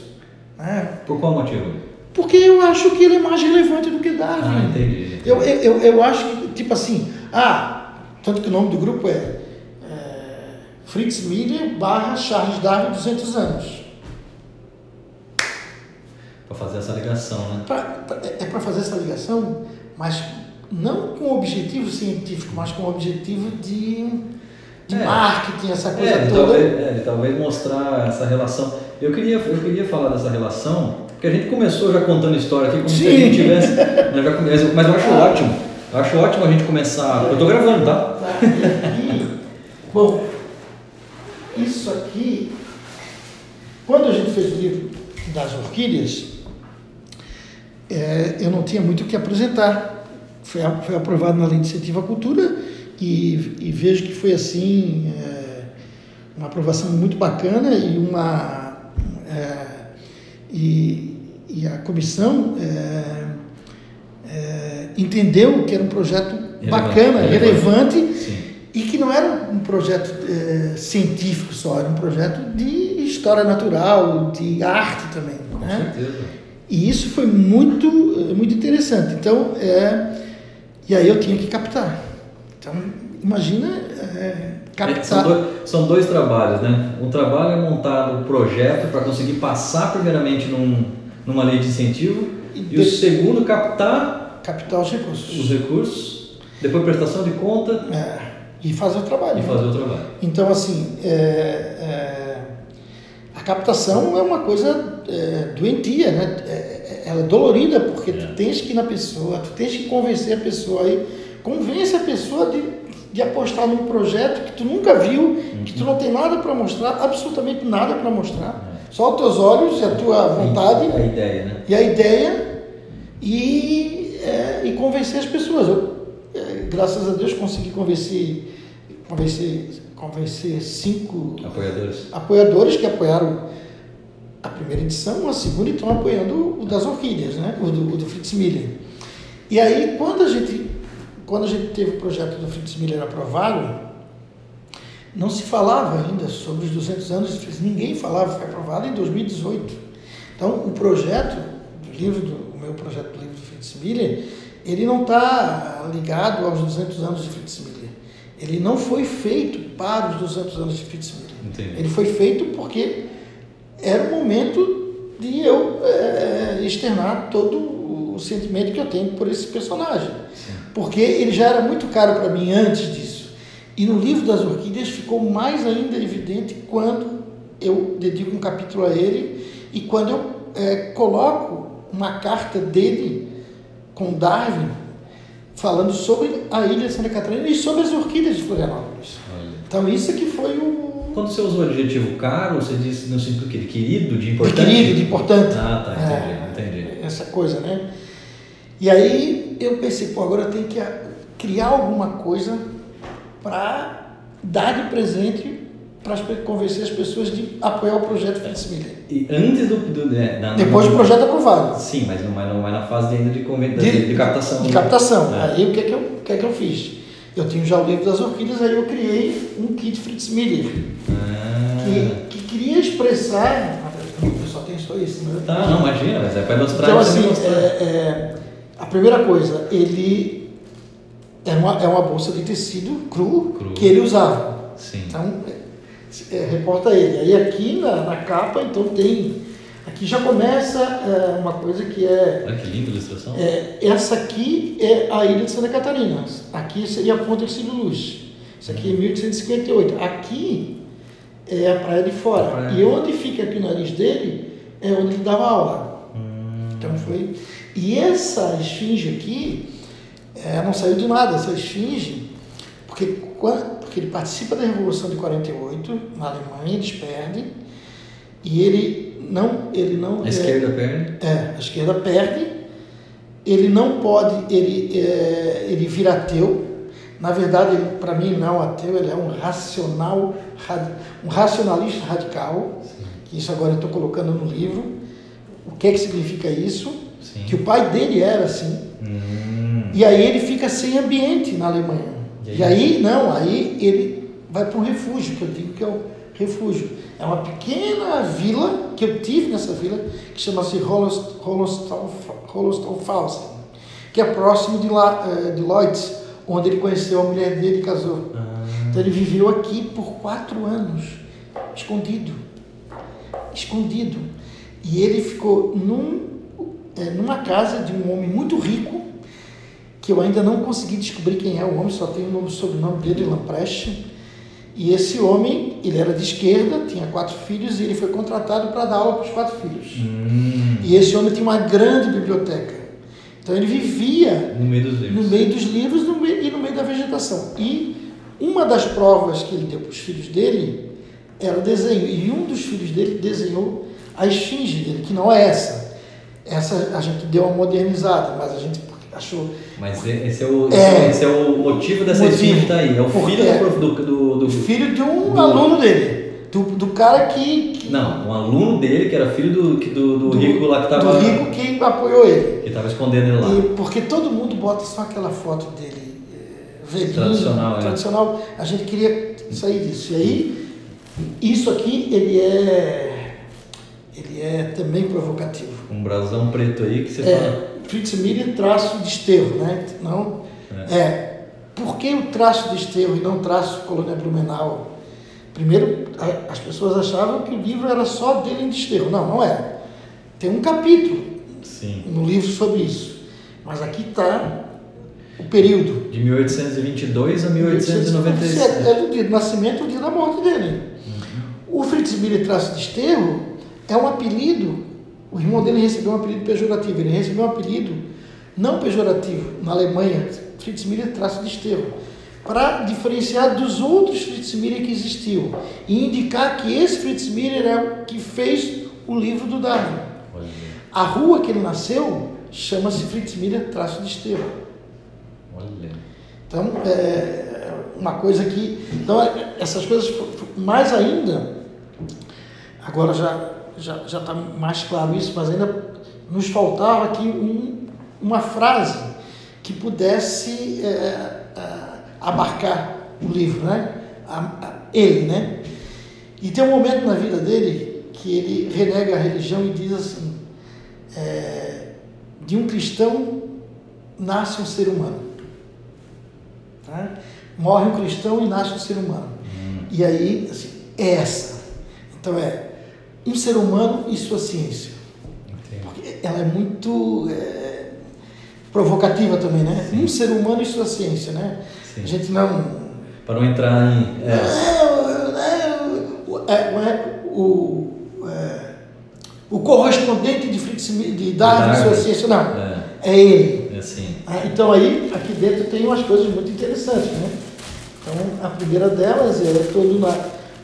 Né? Por qual motivo? Porque eu acho que ele é mais relevante do que Darwin. Ah, entendi. Eu, eu, eu, eu acho que, tipo assim, ah, tanto que o nome do grupo é, é Fritz Miller barra Charles Darwin 200 anos. Fazer essa ligação, né? Pra, pra- é para fazer essa ligação, mas não com objetivo científico, mas com objetivo de, de É. marketing, essa coisa É, ele toda. talvez, é, talvez mostrar essa relação. Eu queria, eu queria falar dessa relação Porque a gente começou já contando história aqui como se a Sim. gente tivesse. nós já Mas eu acho ótimo. Eu acho ótimo a gente começar. Eu tô gravando, tá? Aqui, bom, isso aqui, quando a gente fez o livro das orquídeas, é, eu não tinha muito o que apresentar. Foi, foi aprovado na Lei de Incentivo à Cultura e, e vejo que foi assim é, uma aprovação muito bacana e uma é, e, e a comissão é, é, entendeu que era um projeto bacana, relevante. relevante e que não era um projeto eh, científico só, era um projeto de história natural, de arte também. Com Né? certeza. E isso foi muito, eh, muito interessante. Então, é, e aí eu tinha que captar. Então, imagina é, É, captar. são, dois, são dois trabalhos, né? Um trabalho é montar o projeto para conseguir passar primeiramente num, numa lei de incentivo E e o de- segundo captar captar os recursos. os recursos, depois prestação de conta É, e fazer o trabalho. e né? fazer o trabalho. Então, assim, é, é, captação é uma coisa é, doentia, né? É, é- ela é dolorida porque É. tu tens que ir na pessoa, tu tens que convencer a pessoa aí, convence a pessoa de, de apostar num projeto que tu nunca viu, que tu não tem nada para mostrar, absolutamente nada para mostrar, só os teus olhos e a tua vontade A ideia, né? e a ideia e, é, e convencer as pessoas. Eu, é, graças a Deus, consegui convencer, convencer, convencer cinco Apoiadores. apoiadores que apoiaram a primeira edição, a segunda e estão apoiando o das orquídeas, né? o, do, o do Fritz Miller. E aí, quando a gente, quando a gente teve o projeto do Fritz Miller aprovado, não se falava ainda sobre os 200 anos de Fritz, ninguém falava, foi aprovado em 2018. Então, o projeto do livro, do, o meu projeto do livro do Fritz Miller, ele não está ligado aos 200 anos de Fritz Miller. Ele não foi feito para os 200 anos de. Entendi. Ele foi feito porque era o momento de eu eh, externar todo o sentimento que eu tenho por esse personagem. Porque ele já era muito caro para mim antes disso. E no livro das orquídeas ficou mais ainda evidente quando eu dedico um capítulo a ele e quando eu eh, coloco uma carta dele com Darwin falando sobre a ilha de Santa Catarina e sobre as orquídeas de Florianópolis. Olha. Então isso que foi o Quando você usou o adjetivo caro, você disse no sentido que querido, de de importante? querido, de importante. Ah, tá, É, entendi, entendi. Essa coisa, né? E aí eu pensei, pô, agora eu tenho que criar alguma coisa para dar de presente para convencer as pessoas de apoiar o projeto Fritz Miller. E antes do. do é, na- Depois do projeto aprovado. Sim, mas não, não é na fase ainda de, conven- de, de captação. De né? captação. É. Aí o que é que, eu, o que é que eu fiz? Eu tinha já o livro das orquídeas, aí eu criei um kit Fritz Miller, Ah. que, que queria expressar. Eu só tenho só isso, né? Tá, não, imagina, mas é para ilustrar Então, você assim, é, é, a primeira coisa, ele é uma, é uma bolsa de tecido cru, Cru. que ele usava. Sim. Então, é, reporta ele. Aí aqui na, na capa, então tem. Aqui já começa é, uma coisa que é, Olha que linda a ilustração. é, Essa aqui é a ilha de Santa Catarina. Aqui seria a Ponta de Cílio Luz. Isso aqui é 1858. Aqui é a Praia de Fora. Praia. E onde fica aqui o nariz dele é onde ele dava aula. Hum, Então foi. E essa esfinge aqui é, não saiu do nada, essa esfinge, porque, quan- porque ele participa da Revolução de 48, na Alemanha, eles perdem, e ele não. Ele não a é, esquerda perde. é, a esquerda perde, ele não pode, ele, é, ele vira ateu. Na verdade, para mim, não é ateu, ele é um racional, um racionalista radical, que isso agora eu estou colocando no livro. O que é que significa isso? Sim. Que o pai dele era assim. Hum, E aí ele fica sem ambiente na Alemanha. E aí? E aí, não, aí ele vai para um refúgio, que eu digo que é o refúgio. É uma pequena vila, que eu tive nessa vila, que chama-se Holostolfhausen, que é próximo de, La, eh, de Lloyds, onde ele conheceu a mulher dele e casou. ah, Então ele viveu aqui por quatro anos, escondido. Escondido. E ele ficou num, é, numa casa de um homem muito rico, que eu ainda não consegui descobrir quem é o homem, só tenho o nome sobrenome dele, Lamprecht. E esse homem, ele era de esquerda, tinha quatro filhos e ele foi contratado para dar aula para os quatro filhos. Hum, E esse homem tinha uma grande biblioteca. Então ele vivia no meio dos livros. no meio dos livros no meio- e no meio da vegetação. E uma das provas que ele deu para os filhos dele era o desenho. E um dos filhos dele desenhou a esfinge dele, que não é essa. Essa a gente deu uma modernizada, mas a gente achou. Mas esse é o, É. esse é o motivo dessa Motivo. tá aí. É o filho é. do, do, do, Filho de um Do- aluno dele, do, do cara que. que- Não, um aluno dele que era filho do, do, do, do rico lá que tava, Do rico que apoiou ele. que tava escondendo ele lá. E porque todo mundo bota só aquela foto dele eh, velhinho, Tradicional, é. tradicional. A gente queria sair disso. E aí, isso aqui, ele é, ele é também provocativo. Um brasão preto aí que você fala. É, Fritz Miller traço de esterro, né? Não, é. Por que o traço de esterro e não traço colônia Blumenau? Primeiro, as pessoas achavam que o livro era só dele em desterro. Não, não é. Tem um capítulo Sim. no livro sobre isso. Mas aqui está o período. De 1822 a 1897. É do dia do nascimento ou dia da morte dele. O Fritz Miller Traço de Esterro é um apelido, o irmão dele recebeu um apelido pejorativo. Ele recebeu um apelido não pejorativo na Alemanha, Fritz Miller Traço de Esterro, para diferenciar dos outros Fritz Miller que existiam e indicar que esse Fritz Miller é o que fez o livro do Darwin. A rua que ele nasceu chama-se Fritz Miller Traço de Esterro. Olha. Então, é uma coisa que. Então, é- essas coisas, mais ainda, agora já já já está mais claro isso, mas ainda nos faltava aqui um, uma frase que pudesse é, é, abarcar o livro, né? Ele, né? E tem um momento na vida dele que ele renega a religião e diz assim: é, de um cristão nasce um ser humano. Tá? Morre um cristão e nasce um ser humano. E aí, assim, é essa. Então é um ser humano e sua ciência. Entendi. Porque ela é muito é, provocativa também, né? Um ser humano e sua ciência, né? Sim. A gente não. Para não entrar em. É, É, o- é, é, o, é, o correspondente de, Fritz, de Darwin e sua ciência, não. é, É ele. é assim. Ah, Então aí, aqui dentro tem umas coisas muito interessantes, né? Então, a primeira delas é todo, na,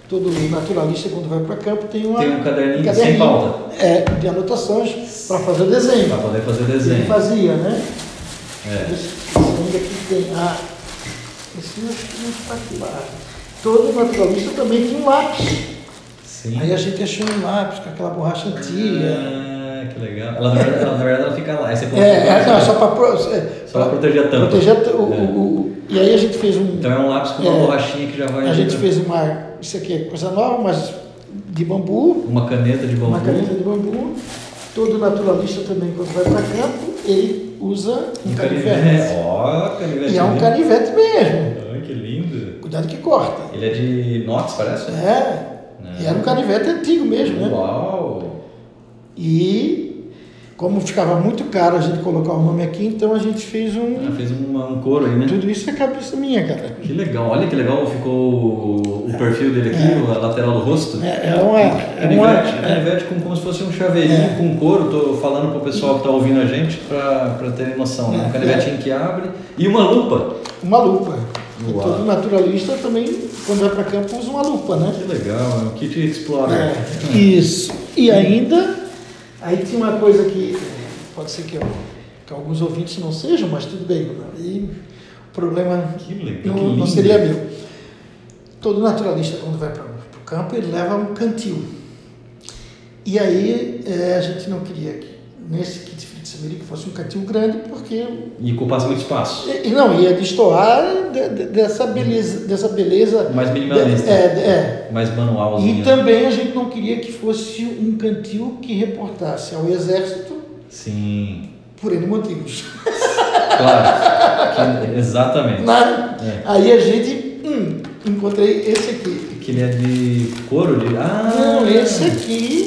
todo naturalista quando vai para campo tem uma Tem um caderninho, sem caderninho, pauta. É, de anotações para fazer o desenho. Para poder fazer o Ele desenho. fazia, né? É. Esse esse ainda aqui tem. Ah, esse eu acho que não está aqui lá. Todo naturalista também tem um lápis. Sim. Aí a gente achou um lápis com aquela borracha antiga. Ah, que legal. Ela, na verdade, ela, na verdade, ela fica lá. Aí você É, é, não, só para Só pra proteger a tampa. Proteger o, É. o- o- e aí a gente fez um. Então é um lápis com uma É. borrachinha que já vai. A gente fez uma. Isso aqui é coisa nova, mas de bambu, Uma caneta de bambu. uma caneta de bambu. Todo naturalista também, quando vai para campo, ele usa um, Um canivete. canivete. Ó, canivete. E é um canivete mesmo. Ai, que lindo. Cuidado que corta. Ele é de inox, parece? É. É. E era um canivete antigo mesmo, né? Uau. E como ficava muito caro a gente colocar o nome aqui, então a gente fez um. Ela fez uma- um couro aí, né? Tudo isso é cabeça minha, cara. Que legal. Olha que legal ficou o, o perfil dele aqui, a lateral do rosto. É, é uma. É uma Canivete, com, como se fosse um chaveirinho É. com couro, tô falando pro pessoal que tá ouvindo a gente pra, pra terem noção, né? Um É. canivetinho que abre e uma lupa. uma lupa. Uau. todo naturalista também, quando vai para campo, usa uma lupa, né? Que legal, é um kit Explorer. É, isso. E ainda, aí tinha uma coisa que pode ser que, eu- que alguns ouvintes não sejam, mas tudo bem. Aí o problema legal, não, não seria meu. Todo naturalista, quando vai para o campo, ele leva um cantil. E aí é, a gente não queria que nesse kit Fritz que fosse um cantil grande, porque E ocupasse muito espaço. e, não ia destoar de- de- dessa beleza, dessa beleza Mais minimalista. É, é. Mais manualzinho. E também a gente não queria que fosse um cantil que reportasse ao exército Sim, por N motivos. <laughs> claro. Que- exatamente. Na- É. Aí a gente, hum, encontrei esse aqui. Que ele é de couro? De... Ah, Não, esse aqui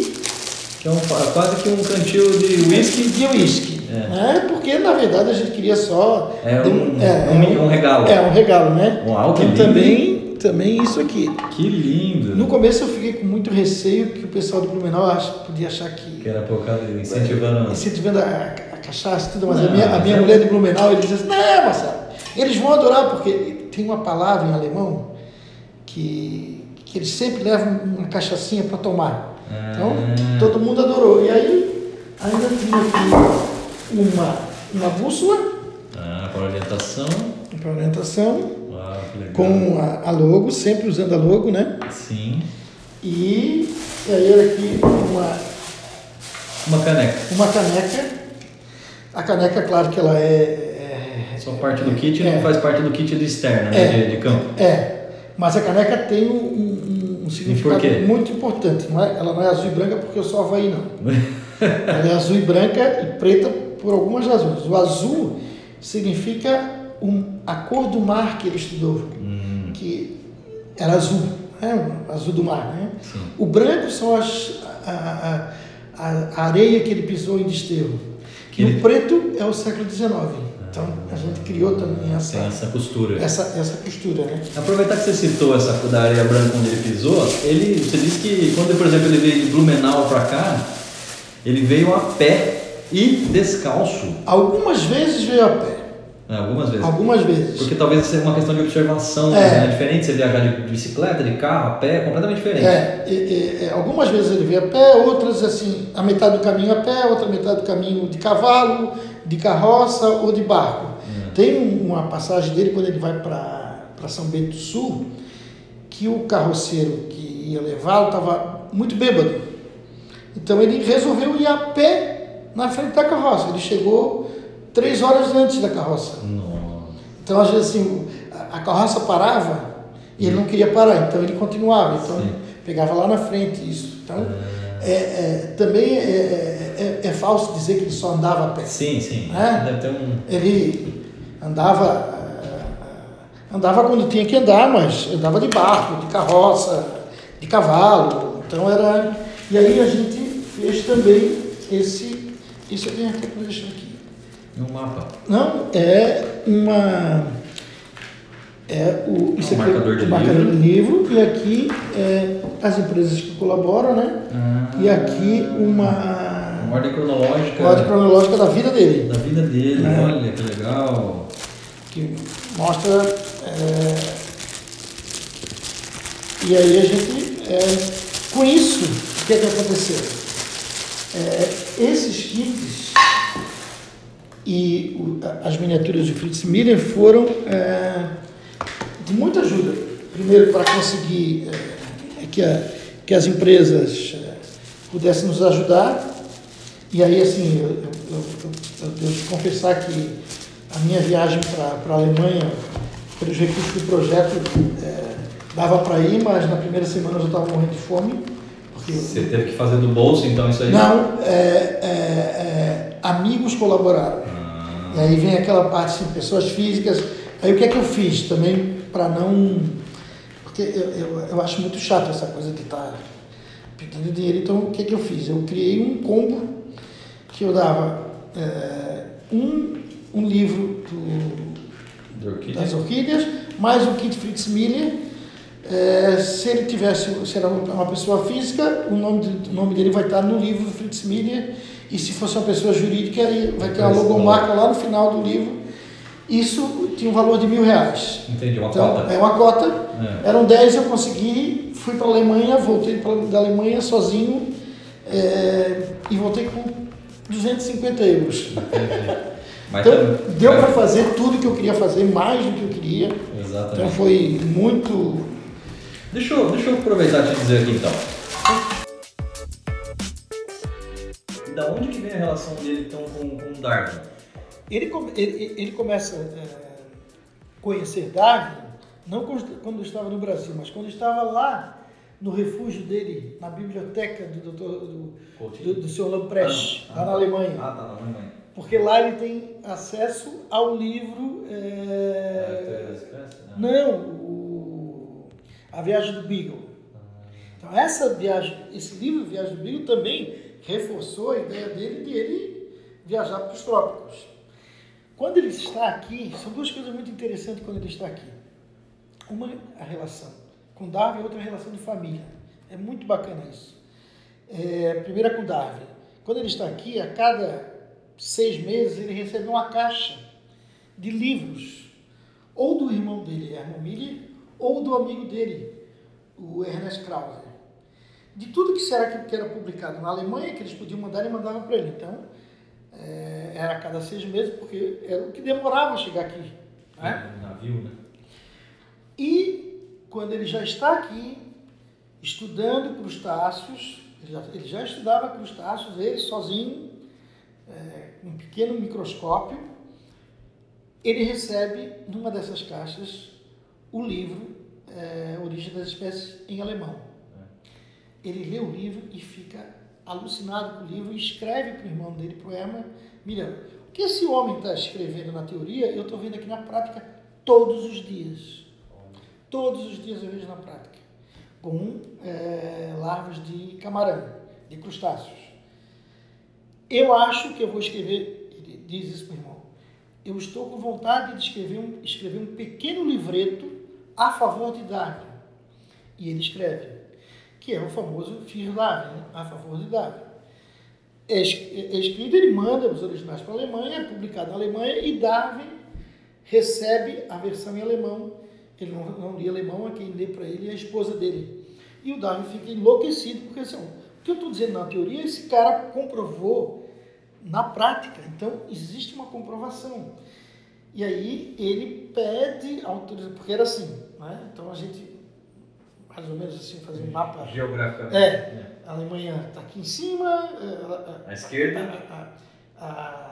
Que é um, quase que um cantil de whisky. de uísque. É. Né? Porque na verdade a gente queria só. É um- é, um- um regalo. É um regalo, né? Uau, que então lindo, também também isso aqui. Que lindo. No começo eu fiquei com muito receio que o pessoal do Blumenau ach- podia achar que. Que era por causa incentivando. Incentivando a, a cachaça e tudo, mas a Não, minha, a minha é- mulher de Blumenau, ele diz assim, não, Marcelo, eles vão adorar, porque tem uma palavra em alemão que, que eles sempre levam uma cachaçinha para tomar. Então, todo mundo adorou. E aí, ainda tinha aqui uma, uma bússola Ah, para orientação. para orientação, Ah, com a, a logo, sempre usando a logo, né? Sim. E, e aí era aqui uma, Uma caneca. uma caneca. A caneca, claro que ela é. é Só parte do kit É. não faz parte do kit de externo, É. né? De, de campo. É, mas a caneca tem um, um- um significado muito importante. Não é? Ela não é azul e branca porque eu sou Havaí, não. <laughs> Ela é azul e branca e preta por algumas razões. O azul significa um, a cor do mar que ele estudou, Hum, que era azul, né? azul do mar. Né? sim. O branco são as, a, a- a- areia que ele pisou em desterro. Que E ele- o preto é o século XIX. Então a gente criou também essa, Tem essa costura. essa, essa costura. Né? Aproveitar que você citou essa da areia branca onde ele pisou, ele, você disse que quando, por exemplo, ele veio de Blumenau para cá, ele veio a pé e descalço. Algumas vezes veio a pé, né, algumas vezes. algumas vezes. Porque talvez seja uma questão de observação, É. né? É diferente você viajar de bicicleta, de carro, a pé, é completamente diferente. É, e- e- e algumas vezes ele veio a pé, outras assim, a metade do caminho a pé, outra metade do caminho de cavalo, de carroça ou de barco. Uhum. Tem um- uma passagem dele quando ele vai para São Bento do Sul, que o carroceiro que ia levá-lo estava muito bêbado. Então ele resolveu ir a pé na frente da carroça. Ele chegou três horas antes da carroça. Nossa. Então, às vezes, assim, a- carroça parava e ele não queria parar, então ele continuava. Então, Sim. ele pegava lá na frente isso. Então, é, é, também é, é- é falso dizer que ele só andava a pé. Sim, sim. É? Ter um. Ele andava, ah, andava quando tinha que andar, mas andava de barco, de carroça, de cavalo. Então, era... E aí a gente fez também esse... Isso eu tenho até para deixar aqui. Um mapa. Não, é uma. É o, isso Um aqui é marcador de o marcador livro. de livro, e aqui é as empresas que colaboram, né? Ah, E aqui Uma uma ordem cronológica ordem cronológica da vida dele, da vida dele. É. Olha que legal. que mostra. é, E aí a gente. é, com isso, o que é que aconteceu? É, esses kits e o- as miniaturas de Fritz Miller foram é, de muita ajuda. Primeiro, para conseguir é, que, a- que as empresas pudessem nos ajudar. E aí, assim, eu, eu, eu, devo te confessar que a minha viagem para a Alemanha, pelos recursos do projeto, é, dava para ir, mas na primeira semana eu já estava morrendo de fome. Porque Você teve que fazer do bolso, então, isso aí? não, é, é, é, amigos colaboraram. Ah, E aí vem aquela parte assim, pessoas físicas. Aí o que é que eu fiz também para não. Porque eu, eu, eu acho muito chato essa coisa de estar pedindo dinheiro. Então o que é que eu fiz? Eu criei um combo que eu dava é, um, um livro do, orquídea. das orquídeas, mais o kit Fritz Miller. É, se ele tivesse, se era uma pessoa física, o nome, de- o nome dele vai estar no livro do Fritz Miller. E se fosse uma pessoa jurídica, ele vai ter estar logomarca lá no final do livro. Isso tinha um valor de mil reais. Entendi, uma Então, cota. é uma cota. É. Eram 10, eu consegui, fui para a Alemanha, voltei pra, da Alemanha sozinho é, e voltei com 250 euros. Mas Então, também- deu para fazer tudo que eu queria fazer, mais do que eu queria. Então Exatamente. foi muito. Deixa eu, deixa eu aproveitar e te dizer aqui então. E da onde que vem a relação dele então com, com o Darwin? Ele, ele, ele começa a conhecer Darwin, não quando estava no Brasil, mas quando estava lá no refúgio dele, na biblioteca do, doutor, do, do, do Sr. Lamprecht, Ah, lá na Alemanha. Ah, tá, na Alemanha. Porque lá ele tem acesso ao livro. É, é, não, o, A Viagem do Beagle. Então, essa viagem, esse livro, Viagem do Beagle, também reforçou a ideia dele de ele viajar para os trópicos. Quando ele está aqui, são duas coisas muito interessantes quando ele está aqui. uma a relação com Darwin, outra a relação de família. É muito bacana isso. É, primeira com Darwin. Quando ele está aqui, a cada seis meses ele recebe uma caixa de livros, ou do irmão dele, Hermann Miller, ou do amigo dele, o Ernest Krause. De tudo que era, que era publicado na Alemanha, que eles podiam mandar, ele mandava para ele. Então, é, era a cada seis meses, porque era o que demorava a chegar aqui. Né? É, navio, né? E quando ele já está aqui, estudando crustáceos, ele já, ele já estudava crustáceos, ele sozinho, é, um pequeno microscópio, ele recebe, numa dessas caixas, o livro é, Origem das Espécies em alemão. Ele lê o livro e fica alucinado com o livro e escreve para o irmão dele, para o Herman, o que esse homem está escrevendo na teoria, eu estou vendo aqui na prática todos os dias. Todos os dias eu vejo na prática. Com é, larvas de camarão, de crustáceos. Eu acho que eu vou escrever, ele diz isso para irmão, eu estou com vontade de escrever um, escrever um pequeno livreto a favor de Darwin. E ele escreve, que é o famoso Darwin, né? a favor de Darwin. É, é escrito, ele manda os originais para a Alemanha, é publicado na Alemanha, e Darwin recebe a versão em alemão. Ele não, não lia alemão, a quem lê para ele é a esposa dele. E o Darwin fica enlouquecido, porque assim, o que eu estou dizendo na teoria, esse cara comprovou na prática. Então, existe uma comprovação. E aí ele pede autorização, porque era assim, né? então a gente, mais ou menos assim, fazia um mapa. Geográfico. É, é. a Alemanha está aqui em cima. A, a esquerda. A, a,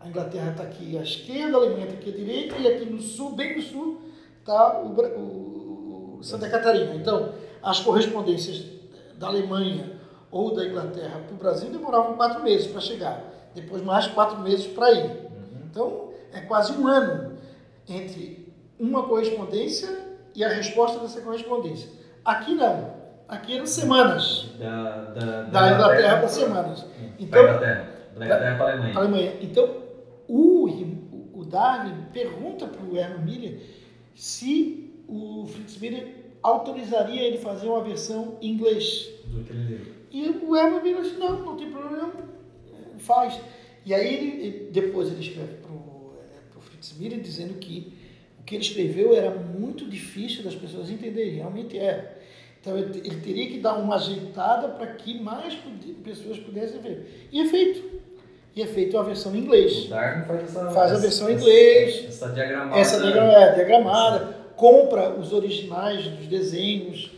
a Inglaterra está aqui à esquerda, a Alemanha está aqui à direita, e aqui no sul, bem no sul, está o, o, o Santa Catarina. Então, as correspondências da Alemanha ou da Inglaterra para o Brasil demoravam quatro meses para chegar, depois mais quatro meses para ir. Uhum. Então, é quase um ano entre uma correspondência e a resposta dessa correspondência. Aqui não. Aqui eram semanas. Da, da, da, da Inglaterra para semanas. Então, da Inglaterra. Da Inglaterra para a Alemanha. Alemanha. Então, o, o Darwin pergunta para o Herman Miller se o Fritz Miller autorizaria ele fazer uma versão em inglês. Do. E o Herman Miller disse, não, não tem problema, faz. E aí ele, depois ele escreve para Fitzmiller dizendo que o que ele escreveu era muito difícil das pessoas entenderem, realmente é. Então ele, ele teria que dar uma ajeitada para que mais pessoas pudessem ver. E é feito. E é feito a versão em inglês. O Darwin faz essa faz a versão em inglês. Essa, diagramada. Essa diagramada, é, diagramada compra os originais dos desenhos,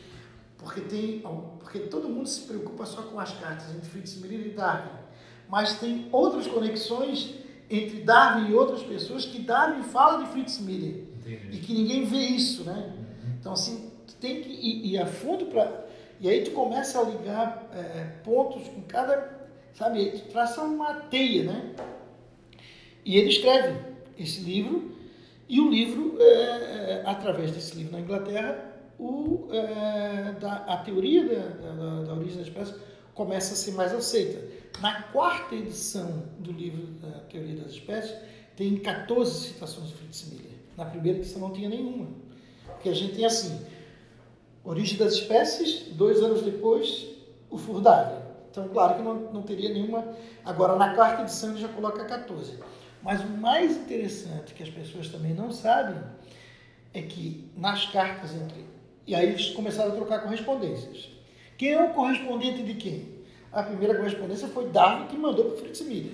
porque tem porque todo mundo se preocupa só com as cartas entre Fritz Miller e Darwin, mas tem outras conexões entre Darwin e outras pessoas que Darwin fala de Fritz Miller Entendi. e que ninguém vê isso, né? Uhum. Então assim tu tem que ir, ir a fundo para e aí tu começa a ligar é, pontos com cada, sabe? Traça uma teia, né? E ele escreve esse livro e o livro, é, é, através desse livro na Inglaterra, o, é, da, a teoria da, da, da origem das espécies começa a ser mais aceita. Na quarta edição do livro da Teoria das Espécies, tem 14 citações de Fritz Miller. Na primeira edição não tinha nenhuma. Porque a gente tem assim, Origem das Espécies, dois anos depois, o Furdari. Então, claro que não, não teria nenhuma. Agora, na quarta edição, ele já coloca 14. Mas o mais interessante, que as pessoas também não sabem, é que nas cartas entre. E aí eles começaram a trocar correspondências. Quem é o correspondente de quem? A primeira correspondência foi Darwin que mandou para Fritz Miller.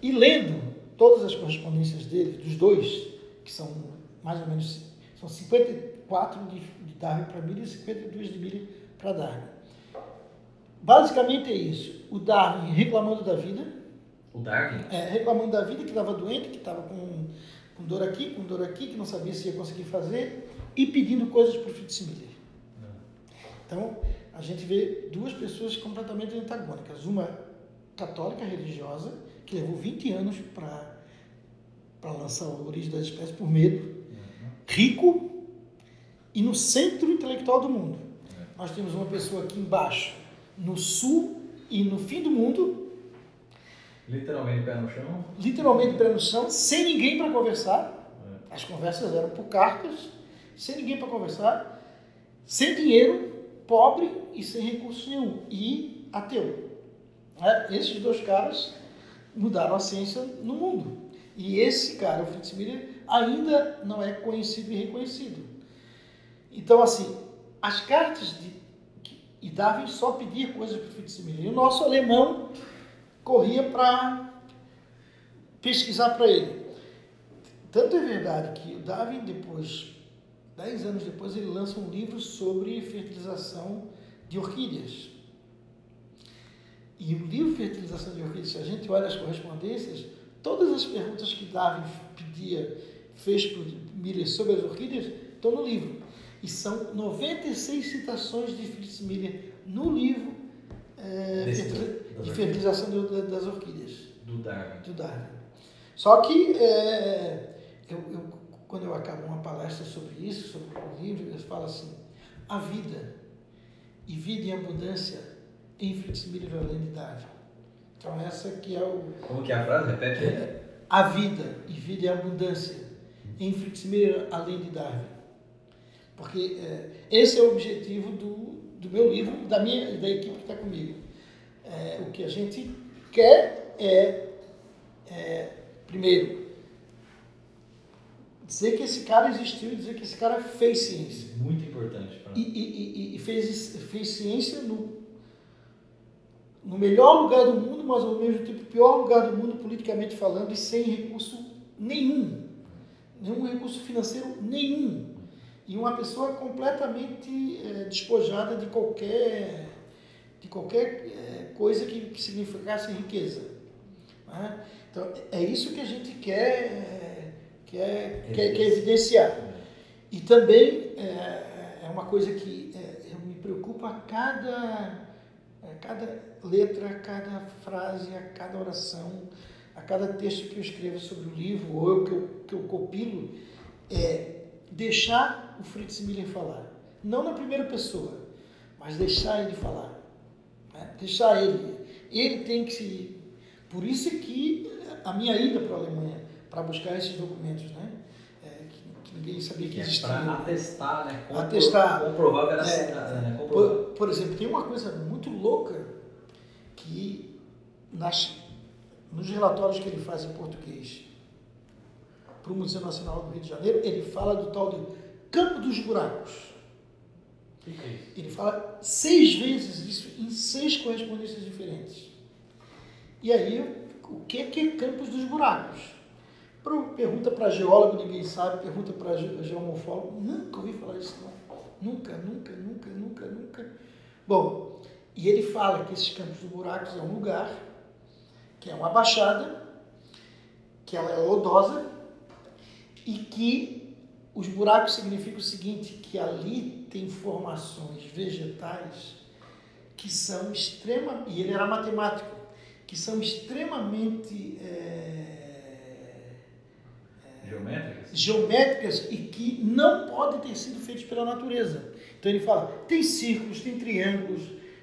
E lendo todas as correspondências dele, dos dois, que são mais ou menos são 54 de, de Darwin para Miller e 52 de Miller para Darwin. Basicamente é isso. O Darwin reclamando da vida. O Darwin? É, reclamando da vida, que estava doente, que estava com, com dor aqui, com dor aqui, que não sabia se ia conseguir fazer, e pedindo coisas para o Fritz Miller. Então, a gente vê duas pessoas completamente antagônicas. Uma católica religiosa, que levou 20 anos para lançar a origem das espécies por medo, rico e no centro intelectual do mundo. Uhum. Nós temos uma pessoa aqui embaixo, no sul e no fim do mundo. Literalmente pé no chão? Literalmente pé no chão, sem ninguém para conversar. Uhum. As conversas eram por cartas sem ninguém para conversar, sem dinheiro, pobre e sem recurso nenhum, e ateu. É, esses dois caras mudaram a ciência no mundo. E esse cara, o Fritz Miller, ainda não é conhecido e reconhecido. Então, assim, as cartas de. E Darwin só pedia coisas para o Fritz Miller. E o nosso alemão corria para pesquisar para ele. Tanto é verdade que o Darwin, depois, dez anos depois, ele lança um livro sobre fertilização de orquídeas. E o livro Fertilização de Orquídeas, se a gente olha as correspondências, todas as perguntas que Darwin pedia, fez para Miller sobre as orquídeas, estão no livro. E são 96 citações de Fritz Miller no livro é, de fertilização das orquídeas. Do Darwin. Do Darwin. Só que é, eu, eu, quando eu acabo uma palestra sobre isso, sobre o livro, eu falo assim, a vida e vida em abundância inflexibilidade além de idade. Então essa que é o... Como que é a frase? Repete aí. a vida e vida é abundância, inflexibilidade além de idade. Porque é, esse é o objetivo do, do meu livro, da minha da equipe que está comigo. É, o que a gente quer é, é, primeiro, dizer que esse cara existiu e dizer que esse cara fez ciência. Muito importante. Pra... E, e, e, e fez, fez ciência no no melhor lugar do mundo, mas ao mesmo tempo pior lugar do mundo politicamente falando e sem recurso nenhum, nenhum recurso financeiro nenhum e uma pessoa completamente é, despojada de qualquer de qualquer é, coisa que, que, significasse riqueza. Né? Então é isso que a gente quer é, quer, quer, quer evidenciar e também é, é uma coisa que me preocupa a cada a cada letra, a cada frase, a cada oração, a cada texto que eu escrevo sobre o livro ou eu, que, eu, que eu copilo, é deixar o Fritz Miller falar. Não na primeira pessoa, mas deixar ele falar. Né? Deixar ele. Ele tem que se. Por isso que a minha ida para a Alemanha, para buscar esses documentos, né? ninguém sabia que, que existia. É para atestar, né? Compro, atestar. Comprovar a veracidade. É, né? Comprovar. Por, por, exemplo, tem uma coisa muito louca que nas, nos relatórios que ele faz em português para o Museu Nacional do Rio de Janeiro, ele fala do tal de Campo dos Buracos. Que que é ele fala seis vezes isso em seis correspondências diferentes. E aí, o que é, que é Campos dos Buracos? Pergunta para geólogo, ninguém sabe. Pergunta para geomorfólogo, nunca ouvi falar isso não. Nunca, nunca, nunca, nunca, nunca. Bom, e ele fala que esses campos do buracos é um lugar, que é uma baixada, que ela é lodosa e que os buracos significam o seguinte, que ali tem formações vegetais que são extremamente, e ele era matemático, que são extremamente é, Geométricas? Geométricas e que não podem ter sido feitas pela natureza. Então ele fala: tem círculos, tem triângulos,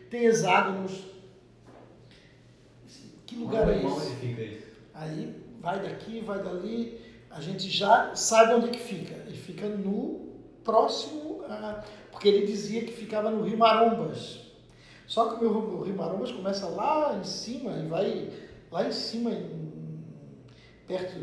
tem hexágonos. Que lugar é esse? Fica isso? Aí vai daqui, vai dali, a gente já sabe onde é que fica. Ele fica no próximo, a, porque ele dizia que ficava no Rio Marombas. Só que o Rio Marombas começa lá em cima e vai lá em cima, em, perto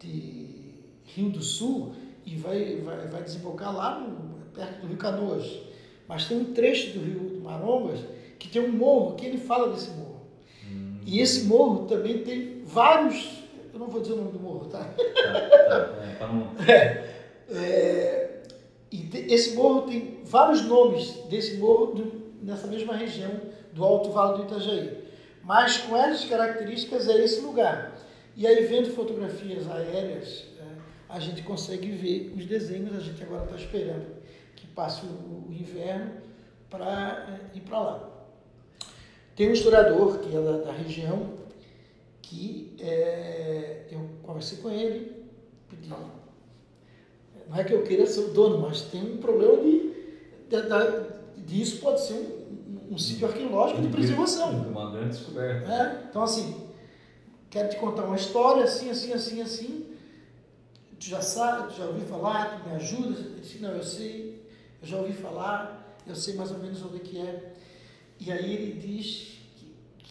de Rio do Sul e vai, vai, vai desembocar lá no, perto do Rio Canoas. Mas tem um trecho do Rio Marombas que tem um morro, que ele fala desse morro. Hum. E esse morro também tem vários. Eu não vou dizer o nome do morro, tá? tá, tá é, <laughs> é, é, e esse morro tem vários nomes desse morro do, nessa mesma região do Alto Vale do Itajaí. Mas com essas características é esse lugar. E aí, vendo fotografias aéreas, é, a gente consegue ver os desenhos. A gente agora está esperando que passe o, inverno para ir para lá. Tem um historiador que é da, da região que é, eu conversei com ele, pedi. Não é que eu queira ser o dono, mas tem um problema de, de, de, pode ser um, um sítio arqueológico de preservação. Uma grande descoberta. É, então, assim, quero te contar uma história assim, assim, assim, assim. tu já sabe, tu já ouviu falar, tu me ajudas? Ele disse, não, eu sei, eu já ouvi falar, eu sei mais ou menos onde é que é. E aí ele diz,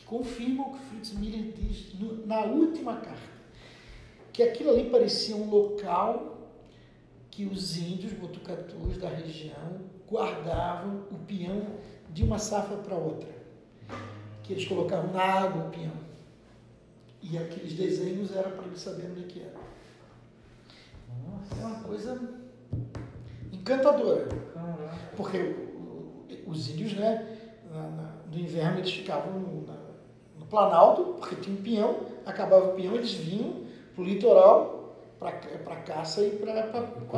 confirma o que Fritz Miller diz no, na última carta, que aquilo ali parecia um local que os índios botucatus da região guardavam o peão de uma safra para outra. Que eles colocavam na água o peão. E aqueles desenhos eram para eles saberem onde é que era. Nossa. É uma coisa encantadora. Caraca. Porque os índios, né, no inverno eles ficavam na, no Planalto, porque tinha um peão, acabava o peão, eles vinham para o litoral para caça e para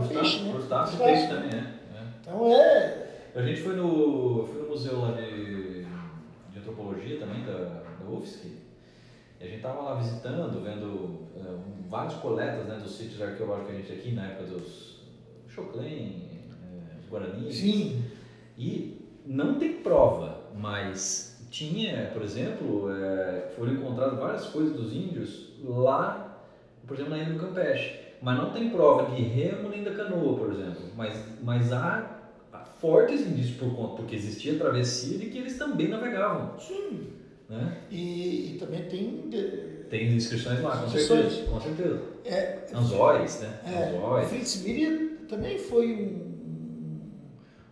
peixe, né? Crustáceo e peixe também, né? É. Então é. A gente foi no, foi no museu lá de, de antropologia também, da, da UFSC, e a gente tava lá visitando, vendo é, várias coletas né, dos sítios arqueológicos que a gente aqui na época dos Choclen, é, Guarani. Sim. E não tem prova, mas tinha, por exemplo, é, foram encontradas várias coisas dos índios lá, por exemplo, na Ilha do Campeche. Mas não tem prova de remo nem da canoa, por exemplo. Mas, mas há, há fortes indícios por conta, porque existia travessia de que eles também navegavam. Sim. Né? E, e também tem. De... Tem inscrições lá, com certeza. Com certeza. É, Anzóis, né? É, Anzóis. Fritz Miller também foi um,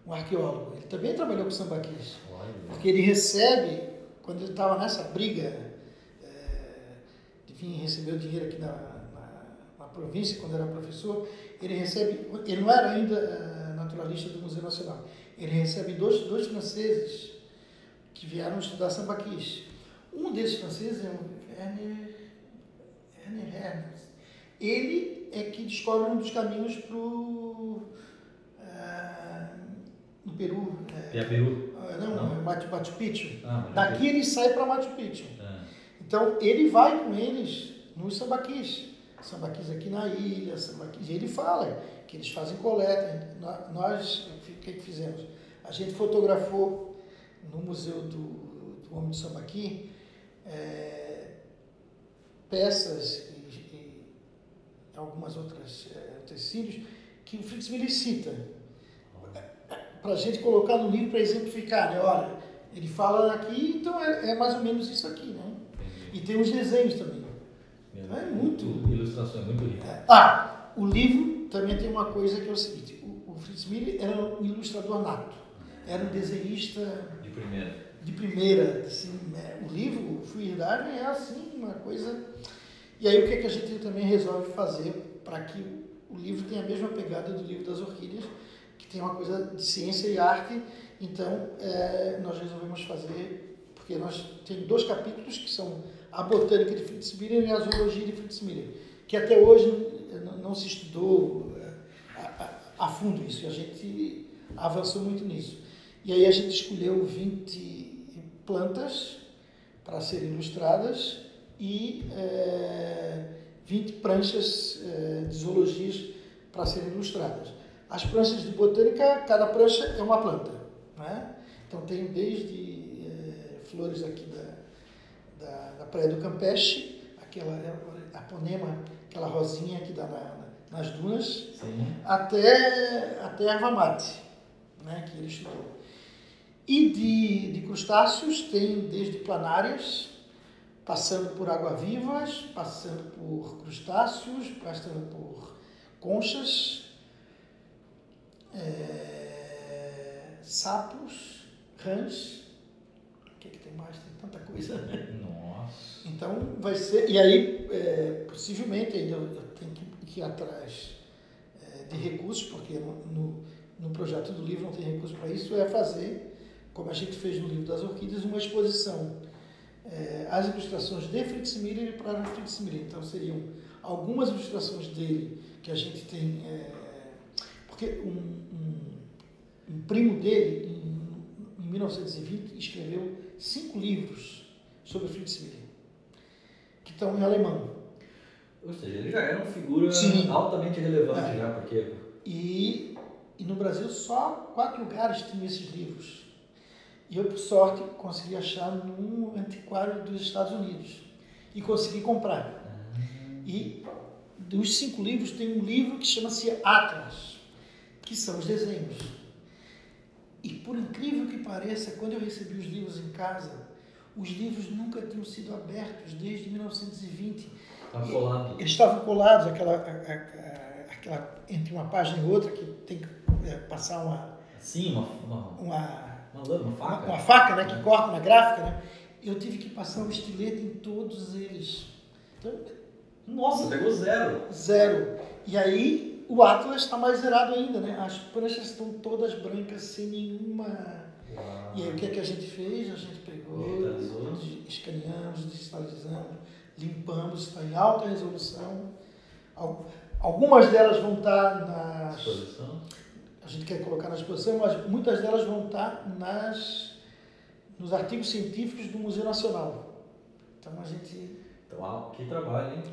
um arqueólogo. Ele também trabalhou com sambaquis. Porque ele recebe, quando ele estava nessa briga é, de vir receber o dinheiro aqui na, na, na, província, quando era professor, ele recebe, ele não era ainda é, naturalista do Museu Nacional, ele recebe dois, dois franceses que vieram estudar sambaquis. Um desses franceses é o Werner, Hermes. Ele é que descobre um dos caminhos para o. Uh, no Peru. É, Peru? Uh, não, não. Machu, Machu Picchu. Ah, Daqui ele sai para Machu Picchu. É. Então ele vai com eles nos sambaquis. Sambaquis aqui na ilha, sambaquis. E ele fala que eles fazem coleta. Nós, o que, que fizemos? A gente fotografou no Museu do, do Homem de Sambaqui é, peças e, e, algumas outras é, tecidos que o Fritz Miller cita para a gente colocar no livro para exemplificar, né? Olha, ele fala aqui, então é, é, mais ou menos isso aqui, né? E tem os desenhos também. Então é muito. Ilustrações, muito rico. É. Ah, o livro também tem uma coisa que é o seguinte: o, o Fritz Miller era um ilustrador nato, era um desenhista de primeira de primeira, assim, né? o livro, o Fluidade é assim, uma coisa... E aí o que, é que a gente também resolve fazer para que o livro tenha a mesma pegada do livro das orquídeas, que tem uma coisa de ciência e arte, então é, nós resolvemos fazer, porque nós temos dois capítulos que são a botânica de Fritz Miller e a zoologia de Fritz Miller, que até hoje não, não se estudou é, a, a, a fundo isso, e a gente avançou muito nisso. E aí a gente escolheu 20 plantas para serem ilustradas e é, 20 pranchas é, de zoologias para serem ilustradas. As pranchas de botânica, cada prancha é uma planta. Né? Então tem desde é, flores aqui da, da, da, Praia do Campeche, aquela aponema, aquela rosinha que dá na, nas dunas, Sim. até, até erva mate, né, que ele estudou. E de, de crustáceos tem desde planárias, passando por água-vivas, passando por crustáceos, passando por conchas, é, sapos, rãs. O que, é que tem mais? Tem tanta coisa. Nossa. Então vai ser. E aí, é, possivelmente, ainda eu tenho que ir atrás é, de recursos, porque no, no, no projeto do livro não tem recurso para isso, é fazer como a gente fez no livro das orquídeas, uma exposição. É, as ilustrações de Fritz Miller e para Fritz Miller. Então, seriam algumas ilustrações dele que a gente tem. É, porque um, um, primo dele, em, em 1920, escreveu cinco livros sobre Fritz Miller, que estão em alemão. Ou seja, ele já era uma figura Sim. altamente relevante, é. já, porque. E, e no Brasil só quatro lugares tinham esses livros. E eu, por sorte, consegui achar num antiquário dos Estados Unidos. E consegui comprar. E dos cinco livros, tem um livro que chama-se Atlas, que são os desenhos. E por incrível que pareça, quando eu recebi os livros em casa, os livros nunca tinham sido abertos desde 1920. Está colado. Eles estavam colados, aquela, aquela, entre uma página e outra, que tem que é, passar uma, Sim, uma, uma, uma, uma lâmina, uma uma, faca. uma faca né, que corta na gráfica. Né? Eu tive que passar o estilete em todos eles. Então, Nossa, pegou zero. Zero. E aí o Atlas está mais zerado ainda, né? As pranchas estão todas brancas, sem nenhuma. E aí o que é que a gente fez? A gente pegou, escaneamos, digitalizamos, limpamos, está em alta resolução. Al- Algumas delas vão estar nas. Exposição. A gente quer colocar na exposição, mas muitas delas vão estar nas, nos artigos científicos do Museu Nacional. Então a gente. Então, ah, que trabalho, hein?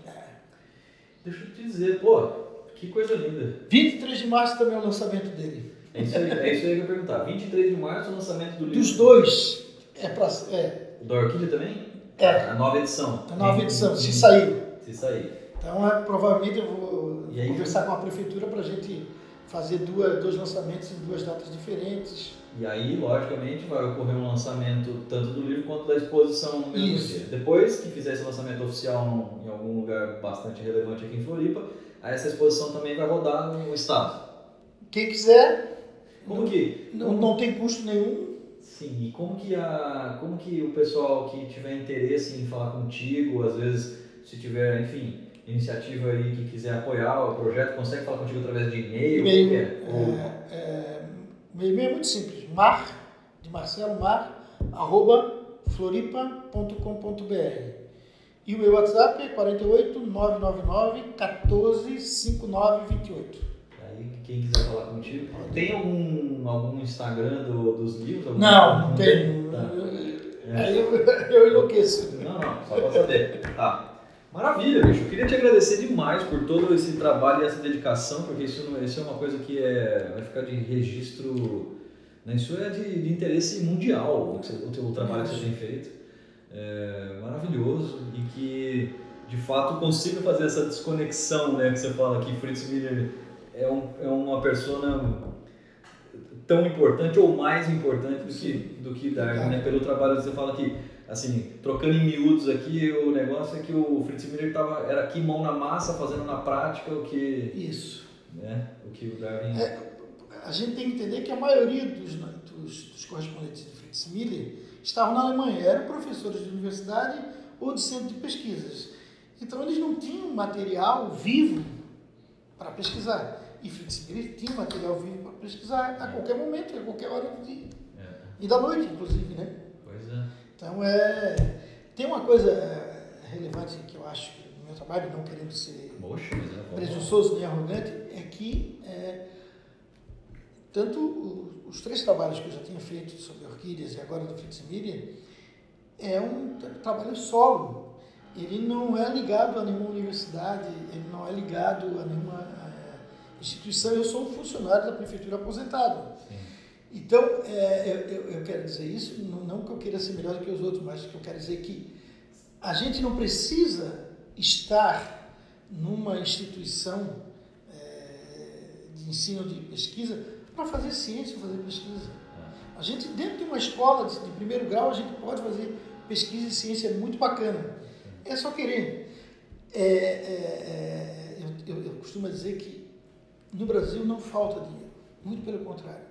Deixa eu te dizer, pô, que coisa linda. 23 de março também é o lançamento dele. É isso aí, é isso aí que eu ia perguntar. 23 de março, o lançamento do livro. Dos dois, é para. É, O da Orquídea também? É. A nova edição. a nova edição, se sair. Se sair. Então, é, provavelmente eu vou E aí, conversar com a prefeitura para a gente fazer duas, dois lançamentos em duas datas diferentes. E aí, logicamente, vai ocorrer um lançamento tanto do livro quanto da exposição no mesmo Isso. dia. Depois que fizer esse lançamento oficial em algum lugar bastante relevante aqui em Floripa, aí essa exposição também vai rodar no estado. Quem quiser, Como que? não, não tem custo nenhum. Sim, e como que, a, como que o pessoal que tiver interesse em falar contigo, às vezes, se tiver, enfim, iniciativa aí que quiser apoiar o projeto, consegue falar contigo através de e-mail? E-mail, é? Ou- É, é, meu e-mail é muito simples, mar, de Marcelo Mar, arroba floripa.com.br. E o meu WhatsApp é 48 999 14 5928. Aí, quem quiser falar contigo. Tem algum, algum Instagram do- dos livros? Não, não tem. Tá. Aí eu, eu enlouqueço. Não, não, só pra saber. Tá. Maravilha, bicho. Eu queria te agradecer demais por todo esse trabalho e essa dedicação, porque isso, não- isso é uma coisa que é, vai ficar de registro. Né? Isso é de, de interesse mundial, o, teu- o trabalho que você tem feito. É maravilhoso e que de fato consiga fazer essa desconexão, né? Que você fala que Fritz Miller é, um, é uma persona tão importante ou mais importante do que, do que Darwin, né? Pelo trabalho que você fala que, assim, trocando em miúdos aqui, o negócio é que o Fritz Miller tava, era aqui mão na massa, fazendo na prática o que, Isso. né? O que o Darwin... É, a gente tem que entender que a maioria dos, dos, dos correspondentes de Fritz Miller estavam na Alemanha, eram professores de universidade ou de centro de pesquisas. Então eles não tinham material vivo para pesquisar. E Fritz tinha material vivo para pesquisar a qualquer momento, a qualquer hora do dia. É, E da noite, inclusive, né? pois é. Então é. Tem uma coisa é, relevante que eu acho no meu trabalho, não querendo ser Poxa, é presunçoso nem arrogante, é que é, tanto o- os três trabalhos que eu já tinha feito sobre orquídeas e agora do Fritz é um tra- trabalho solo. Ele não é ligado a nenhuma universidade, ele não é ligado a nenhuma é, instituição. Eu sou um funcionário da prefeitura aposentado. Sim. Então, é, eu, eu- quero dizer isso, não, não que eu queira ser melhor do que os outros, mas que eu quero dizer que a gente não precisa estar numa instituição é, de ensino de pesquisa para fazer ciência, fazer pesquisa. A gente, dentro de uma escola de, de primeiro grau, a gente pode fazer pesquisa e ciência muito bacana. É só querer. É, é, é, eu, eu, eu costumo dizer que no Brasil não falta dinheiro, muito pelo contrário.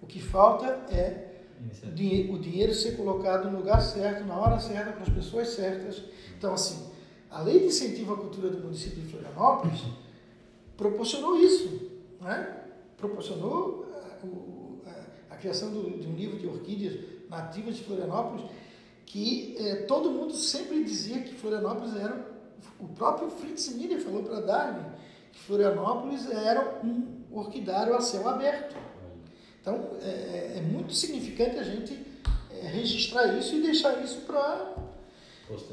O que falta é o Iniciativa. dinhe- o dinheiro ser colocado no lugar certo, na hora certa, para as pessoas certas. Então, assim, a lei de incentivo à cultura do município de Florianópolis proporcionou isso, né? Proporcionou ah, o- a, a criação do- de um livro de orquídeas nativas de Florianópolis, que eh, todo mundo sempre dizia que Florianópolis era, o próprio Fritz Miller falou para Darwin, que Florianópolis era um orquidário a céu aberto. Então, é, é- é muito significante a gente é, registrar isso e deixar isso para...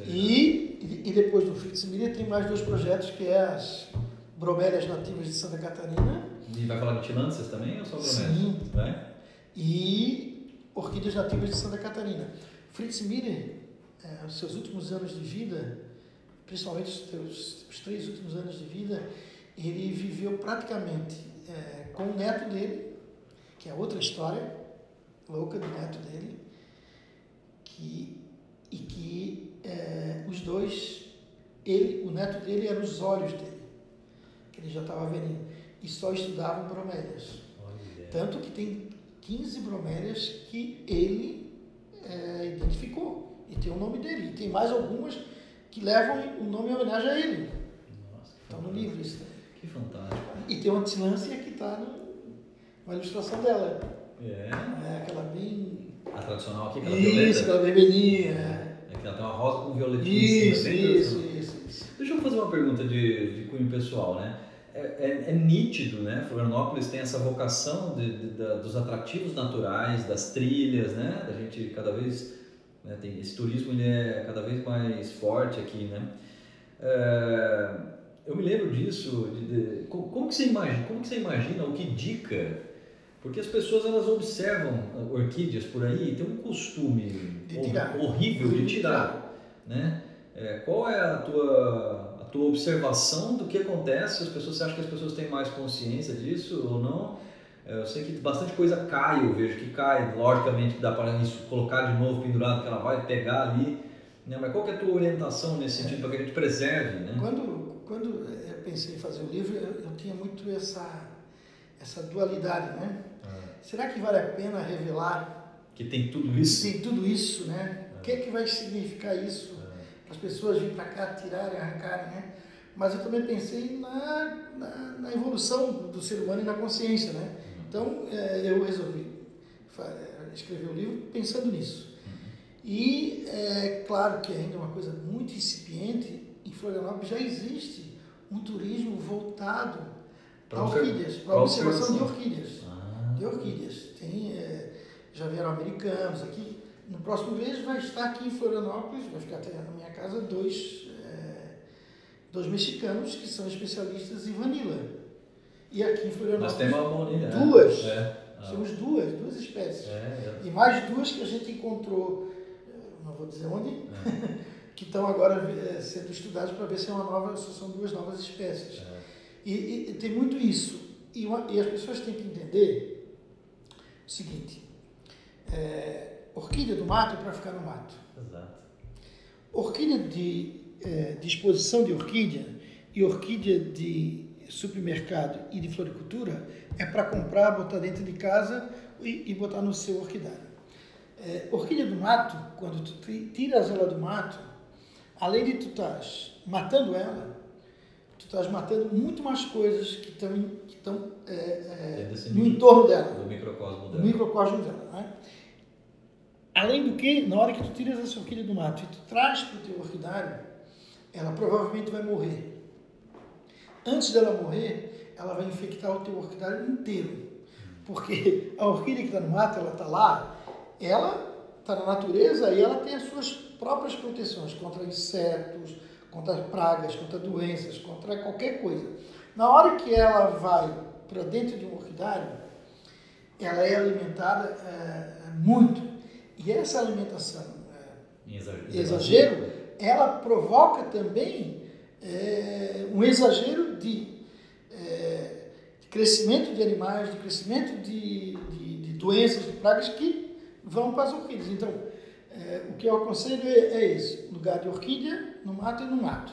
E, e depois do Fritz Miller tem mais dois projetos, que é as bromélias nativas de Santa Catarina E vai falar de tilâncias também ou só bromélias? Sim. Vai? e orquídeas nativas de Santa Catarina. Fritz Miller, é, os seus últimos anos de vida, principalmente os, teus, os três últimos anos de vida, ele viveu praticamente é, com o neto dele, que é outra história louca do neto dele, que, e que é, os dois, ele, o neto dele eram os olhos dele, que ele já estava vendo, e só estudavam bromélias. Tanto que tem 15 bromélias que ele é, identificou, e tem o nome dele, e tem mais algumas que levam o nome em homenagem a ele. Estão no livro isso. Que fantástico. E tem uma tilância que está numa ilustração dela. É. É aquela bem. A tradicional aqui, aquela Isso, violeta. aquela vermelhinha. é. É que ela tem uma rosa com violetinha Isso, isso, isso, isso. Deixa eu fazer uma pergunta de, de cunho pessoal, né? É, é- é nítido, né? Florianópolis tem essa vocação de- de- da- dos atrativos naturais, das trilhas, né? Da gente cada vez né, tem esse turismo ele é cada vez mais forte aqui, né? É, eu me lembro disso. de- de- co- como, que você imagina? Como que você imagina? O que dica? Porque as pessoas elas observam orquídeas por aí e tem um costume De horrível de De tirar, né? É, qual é a tua, tua observação do que acontece? As pessoas, você acha que as pessoas têm mais consciência disso ou não? É, eu sei que bastante coisa cai, eu vejo que cai, logicamente dá para colocar de novo pendurado, que ela vai pegar ali, né? mas qual é a tua orientação nesse sentido para que a gente preserve? Né? Quando, quando eu pensei em fazer o livro, eu, eu tinha muito essa, essa dualidade, né? Será que vale a pena revelar Que tem tudo isso? tem tudo isso, né? O que é que vai significar isso? É. As pessoas virem para cá, tirarem, arrancarem, né? Mas eu também pensei na, na, na evolução do, ser humano e na consciência, né? Então, eh, eu resolvi escrever o livro pensando nisso. E é claro que ainda é uma coisa muito incipiente, em Florianópolis já existe um turismo voltado Pra a obser- orquídeas, para observação de orquídeas. Ah, De orquídeas. Tem, é, já vieram americanos aqui. No próximo mês vai estar aqui em Florianópolis, vai ficar até casa, dois, é, dois mexicanos que são especialistas em vanila. E aqui em nós Florianópolis temos uma bonita. Duas. É. Ah, temos duas, duas espécies. é, E mais duas que a gente encontrou, eh, não vou dizer onde, é, <laughs> que estão agora sendo estudadas para ver se é uma nova, se são duas novas espécies. é. E, e- e tem muito isso. E, uma- e as pessoas têm que entender o seguinte: é, orquídea do mato é para ficar no mato. Exato. Orquídea de, é, de exposição de orquídea e orquídea de supermercado e de floricultura é para comprar, botar dentro de casa e, e botar no seu orquidário. É, orquídea do mato, quando tu ti- tiras ela do mato, além de tu estás matando ela, tu estás matando muito mais coisas que estão que é, é, desse no entorno dela Do microcosmo dela. microcosmo dela. Né? Além do que, na hora que tu tiras essa orquídea do mato e tu traz para o teu orquidário, ela provavelmente vai morrer. Antes dela morrer, ela vai infectar o teu orquidário inteiro. Porque a orquídea que está no mato, ela está lá, ela está na natureza e ela tem as suas próprias proteções contra insetos, contra pragas, contra doenças, contra qualquer coisa. Na hora que ela vai para dentro de um orquidário, ela é alimentada é, muito. E essa alimentação é, exagero. exagero, ela provoca também é, um exagero de, é, de crescimento de animais, de crescimento de, de, de doenças, de pragas que vão para as orquídeas. Então, é, o que eu aconselho é, é esse: lugar de orquídea no mato e no mato.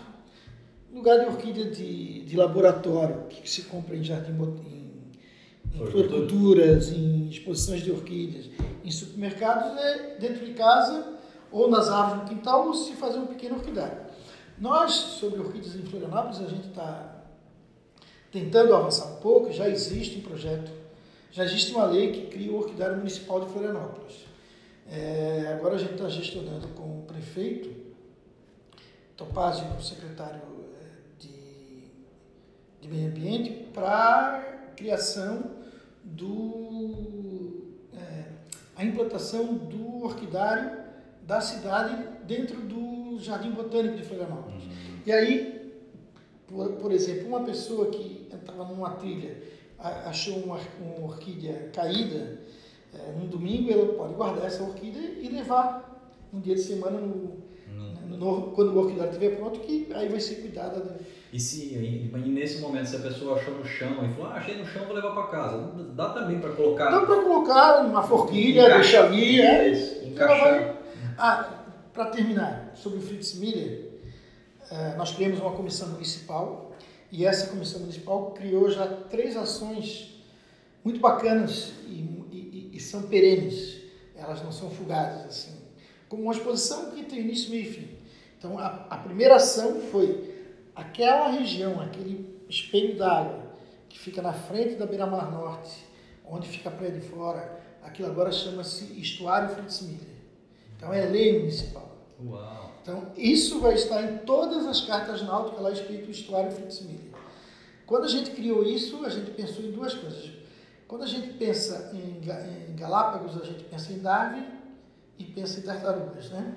Lugar de orquídea de, laboratório, que se compra em jardim em, em Floricultura. floriculturas, em exposições de orquídeas, em supermercados, é dentro de casa ou nas árvores no quintal, ou se fazer um pequeno orquidário. Nós, sobre orquídeas em Florianópolis, a gente está tentando avançar um pouco, já existe um projeto, já existe uma lei que cria o Orquidário Municipal de Florianópolis. É, agora a gente está gestionando com o prefeito, Topazio, o secretário é, de, de Meio Ambiente, para criação do. é, a implantação do orquidário da cidade dentro do Jardim Botânico de Florianópolis. E aí, por, por exemplo, uma pessoa que estava numa trilha, achou uma, uma orquídea caída, é, num domingo, ela pode guardar essa orquídea e levar um dia de semana no, Hum. No, quando o orquidário estiver pronto, que aí vai ser cuidada. Da... E se e, nesse momento se a pessoa achou no chão e falou, ah, achei no chão, vou levar para casa. Dá também para colocar. Dá para colocar numa forquilha, deixar ali, é. Isso, encaixar. Ah, para terminar, sobre o Fritz Miller, eh, nós criamos uma comissão municipal e essa comissão municipal criou já três ações muito bacanas e, e, e são perenes, elas não são fugazes, assim, como uma exposição que tem início, meio e fim. Então, a, a primeira ação foi aquela região, aquele espelho d'água que fica na frente da beira-mar norte, onde fica a Praia de Fora, aquilo agora chama-se Estuário Fritz Miller. Então, é lei municipal. Uau. Então, isso vai estar em todas as cartas náuticas lá escrito Estuário Fritz Miller. Quando a gente criou isso, a gente pensou em duas coisas. Quando a gente pensa em, em Galápagos, a gente pensa em Darwin e pensa em tartarugas, né?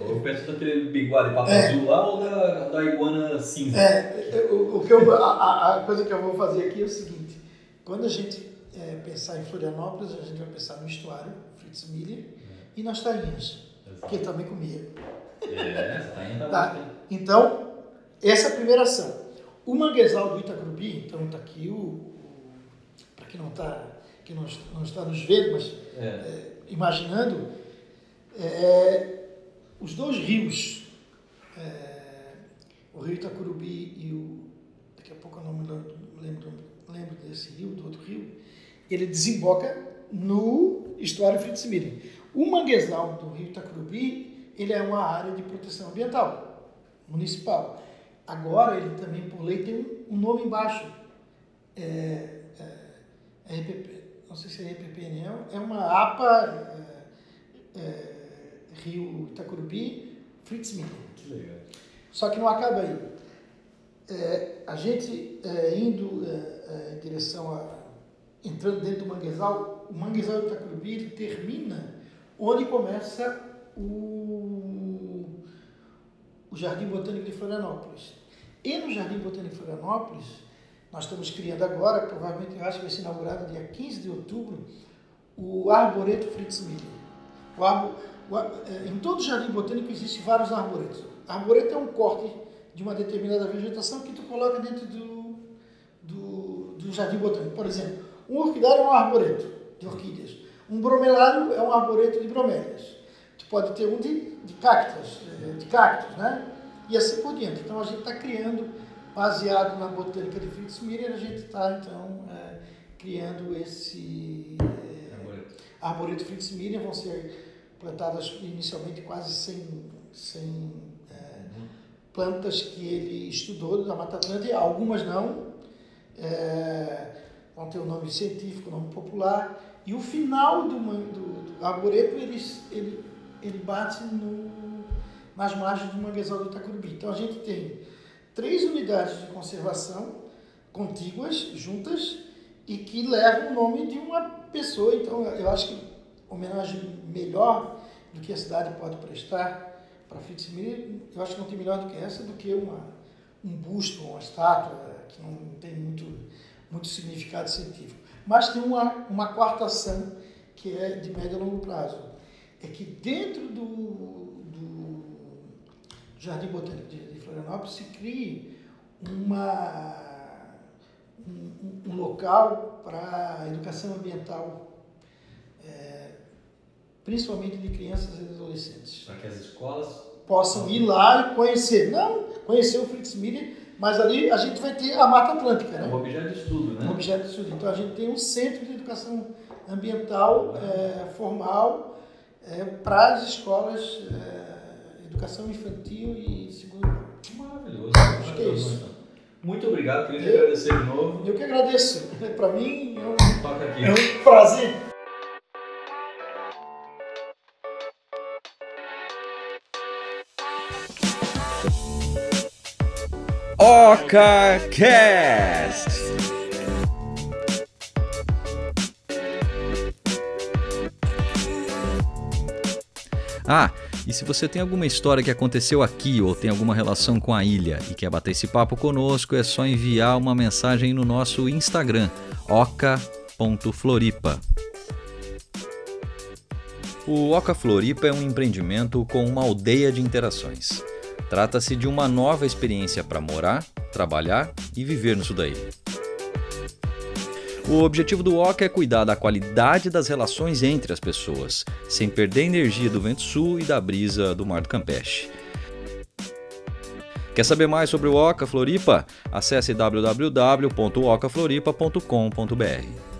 Eu penso naquele bigode papo é. azul lá ou da, da iguana cinza? É, o, o que eu, a, a, coisa que eu vou fazer aqui é o seguinte: quando a gente é, pensar em Florianópolis, a gente vai pensar no estuário, Fritz Miller, é. e nas tainhas, que ele também comia. É, tainha <laughs> tá, Então, essa é a primeira ação. O manguezal do Itacurubi, então está aqui o, o para quem não está que não, não está nos vendo, mas é. É, imaginando, é, os dois rios, é, o rio Itacurubi e o, daqui a pouco eu não me lembro, lembro, desse rio, do outro rio, ele desemboca no estuário Fritz Miren. O manguezal do rio Itacurubi, ele é uma área de proteção ambiental municipal. Agora ele também, por lei, tem um, nome embaixo. É, é, RPP, não sei se é RPPNL, é uma APA é, é, Rio Itacurubi, Fritz Miller. Que legal. Só que não acaba aí. É, a gente é, indo é, em direção a. entrando dentro do manguezal, o manguezal Itacurubi ele termina onde começa o, o Jardim Botânico de Florianópolis. E no Jardim Botânico de Florianópolis, nós estamos criando agora, provavelmente eu acho que vai ser inaugurado dia 15 de outubro, o Arboreto Fritz Miller. O é, em todo jardim botânico existem vários arboretos. Arboreto é um corte de uma determinada vegetação que tu coloca dentro do, do, do jardim botânico. Por exemplo, um orquidário é um arboreto de orquídeas. Um bromelário é um arboreto de bromélias. Tu pode ter um de, de cactos, é, de cactos, né? E assim por diante. Então a gente está criando baseado na botânica de Fritz Miller, a gente está, então, é, criando esse é, arboreto. arboreto Fritz Miller, vão ser plantadas inicialmente quase 100, 100 é, plantas que ele estudou da Mata Atlântica, algumas não, é, vão ter o um nome científico, o nome popular, e o final do, do, do arboreto, ele, ele, ele bate no, nas margens do manguezal do Itacurubi. Então, a gente tem três unidades de conservação contíguas, juntas, e que levam o nome de uma pessoa. Então, eu acho que homenagem melhor do que a cidade pode prestar para Fritz Miller, eu acho que não tem melhor do que essa, do que uma, um busto, uma estátua, que não tem muito, muito significado científico. Mas tem uma, uma quarta ação que é de médio a longo prazo. É que dentro do, do Jardim Botânico de Florianópolis se crie uma, um, um local para educação ambiental, principalmente de crianças e adolescentes. Para que as escolas possam ir lá e conhecer. Não conhecer o Fritz Miller, mas ali a gente vai ter a Mata Atlântica. Né? Um objeto de estudo, né? Um objeto de estudo. Então a gente tem um centro de educação ambiental é, formal é, para as escolas, é, educação infantil e segundo. Maravilhoso. Acho que é isso. Muito obrigado, queria te agradecer de novo. Eu que agradeço. Para mim é um, é um prazer. OcaCast! Ah, e se você tem alguma história que aconteceu aqui ou tem alguma relação com a ilha e quer bater esse papo conosco, é só enviar uma mensagem no nosso Instagram, oca.floripa. O Oca Floripa é um empreendimento com uma aldeia de interações. Trata-se de uma nova experiência para morar, trabalhar e viver no Sudaí. O objetivo do Oca é cuidar da qualidade das relações entre as pessoas, sem perder a energia do vento sul e da brisa do Mar do Campeche. Quer saber mais sobre o Oca Floripa? Acesse www.ocafloripa.com.br.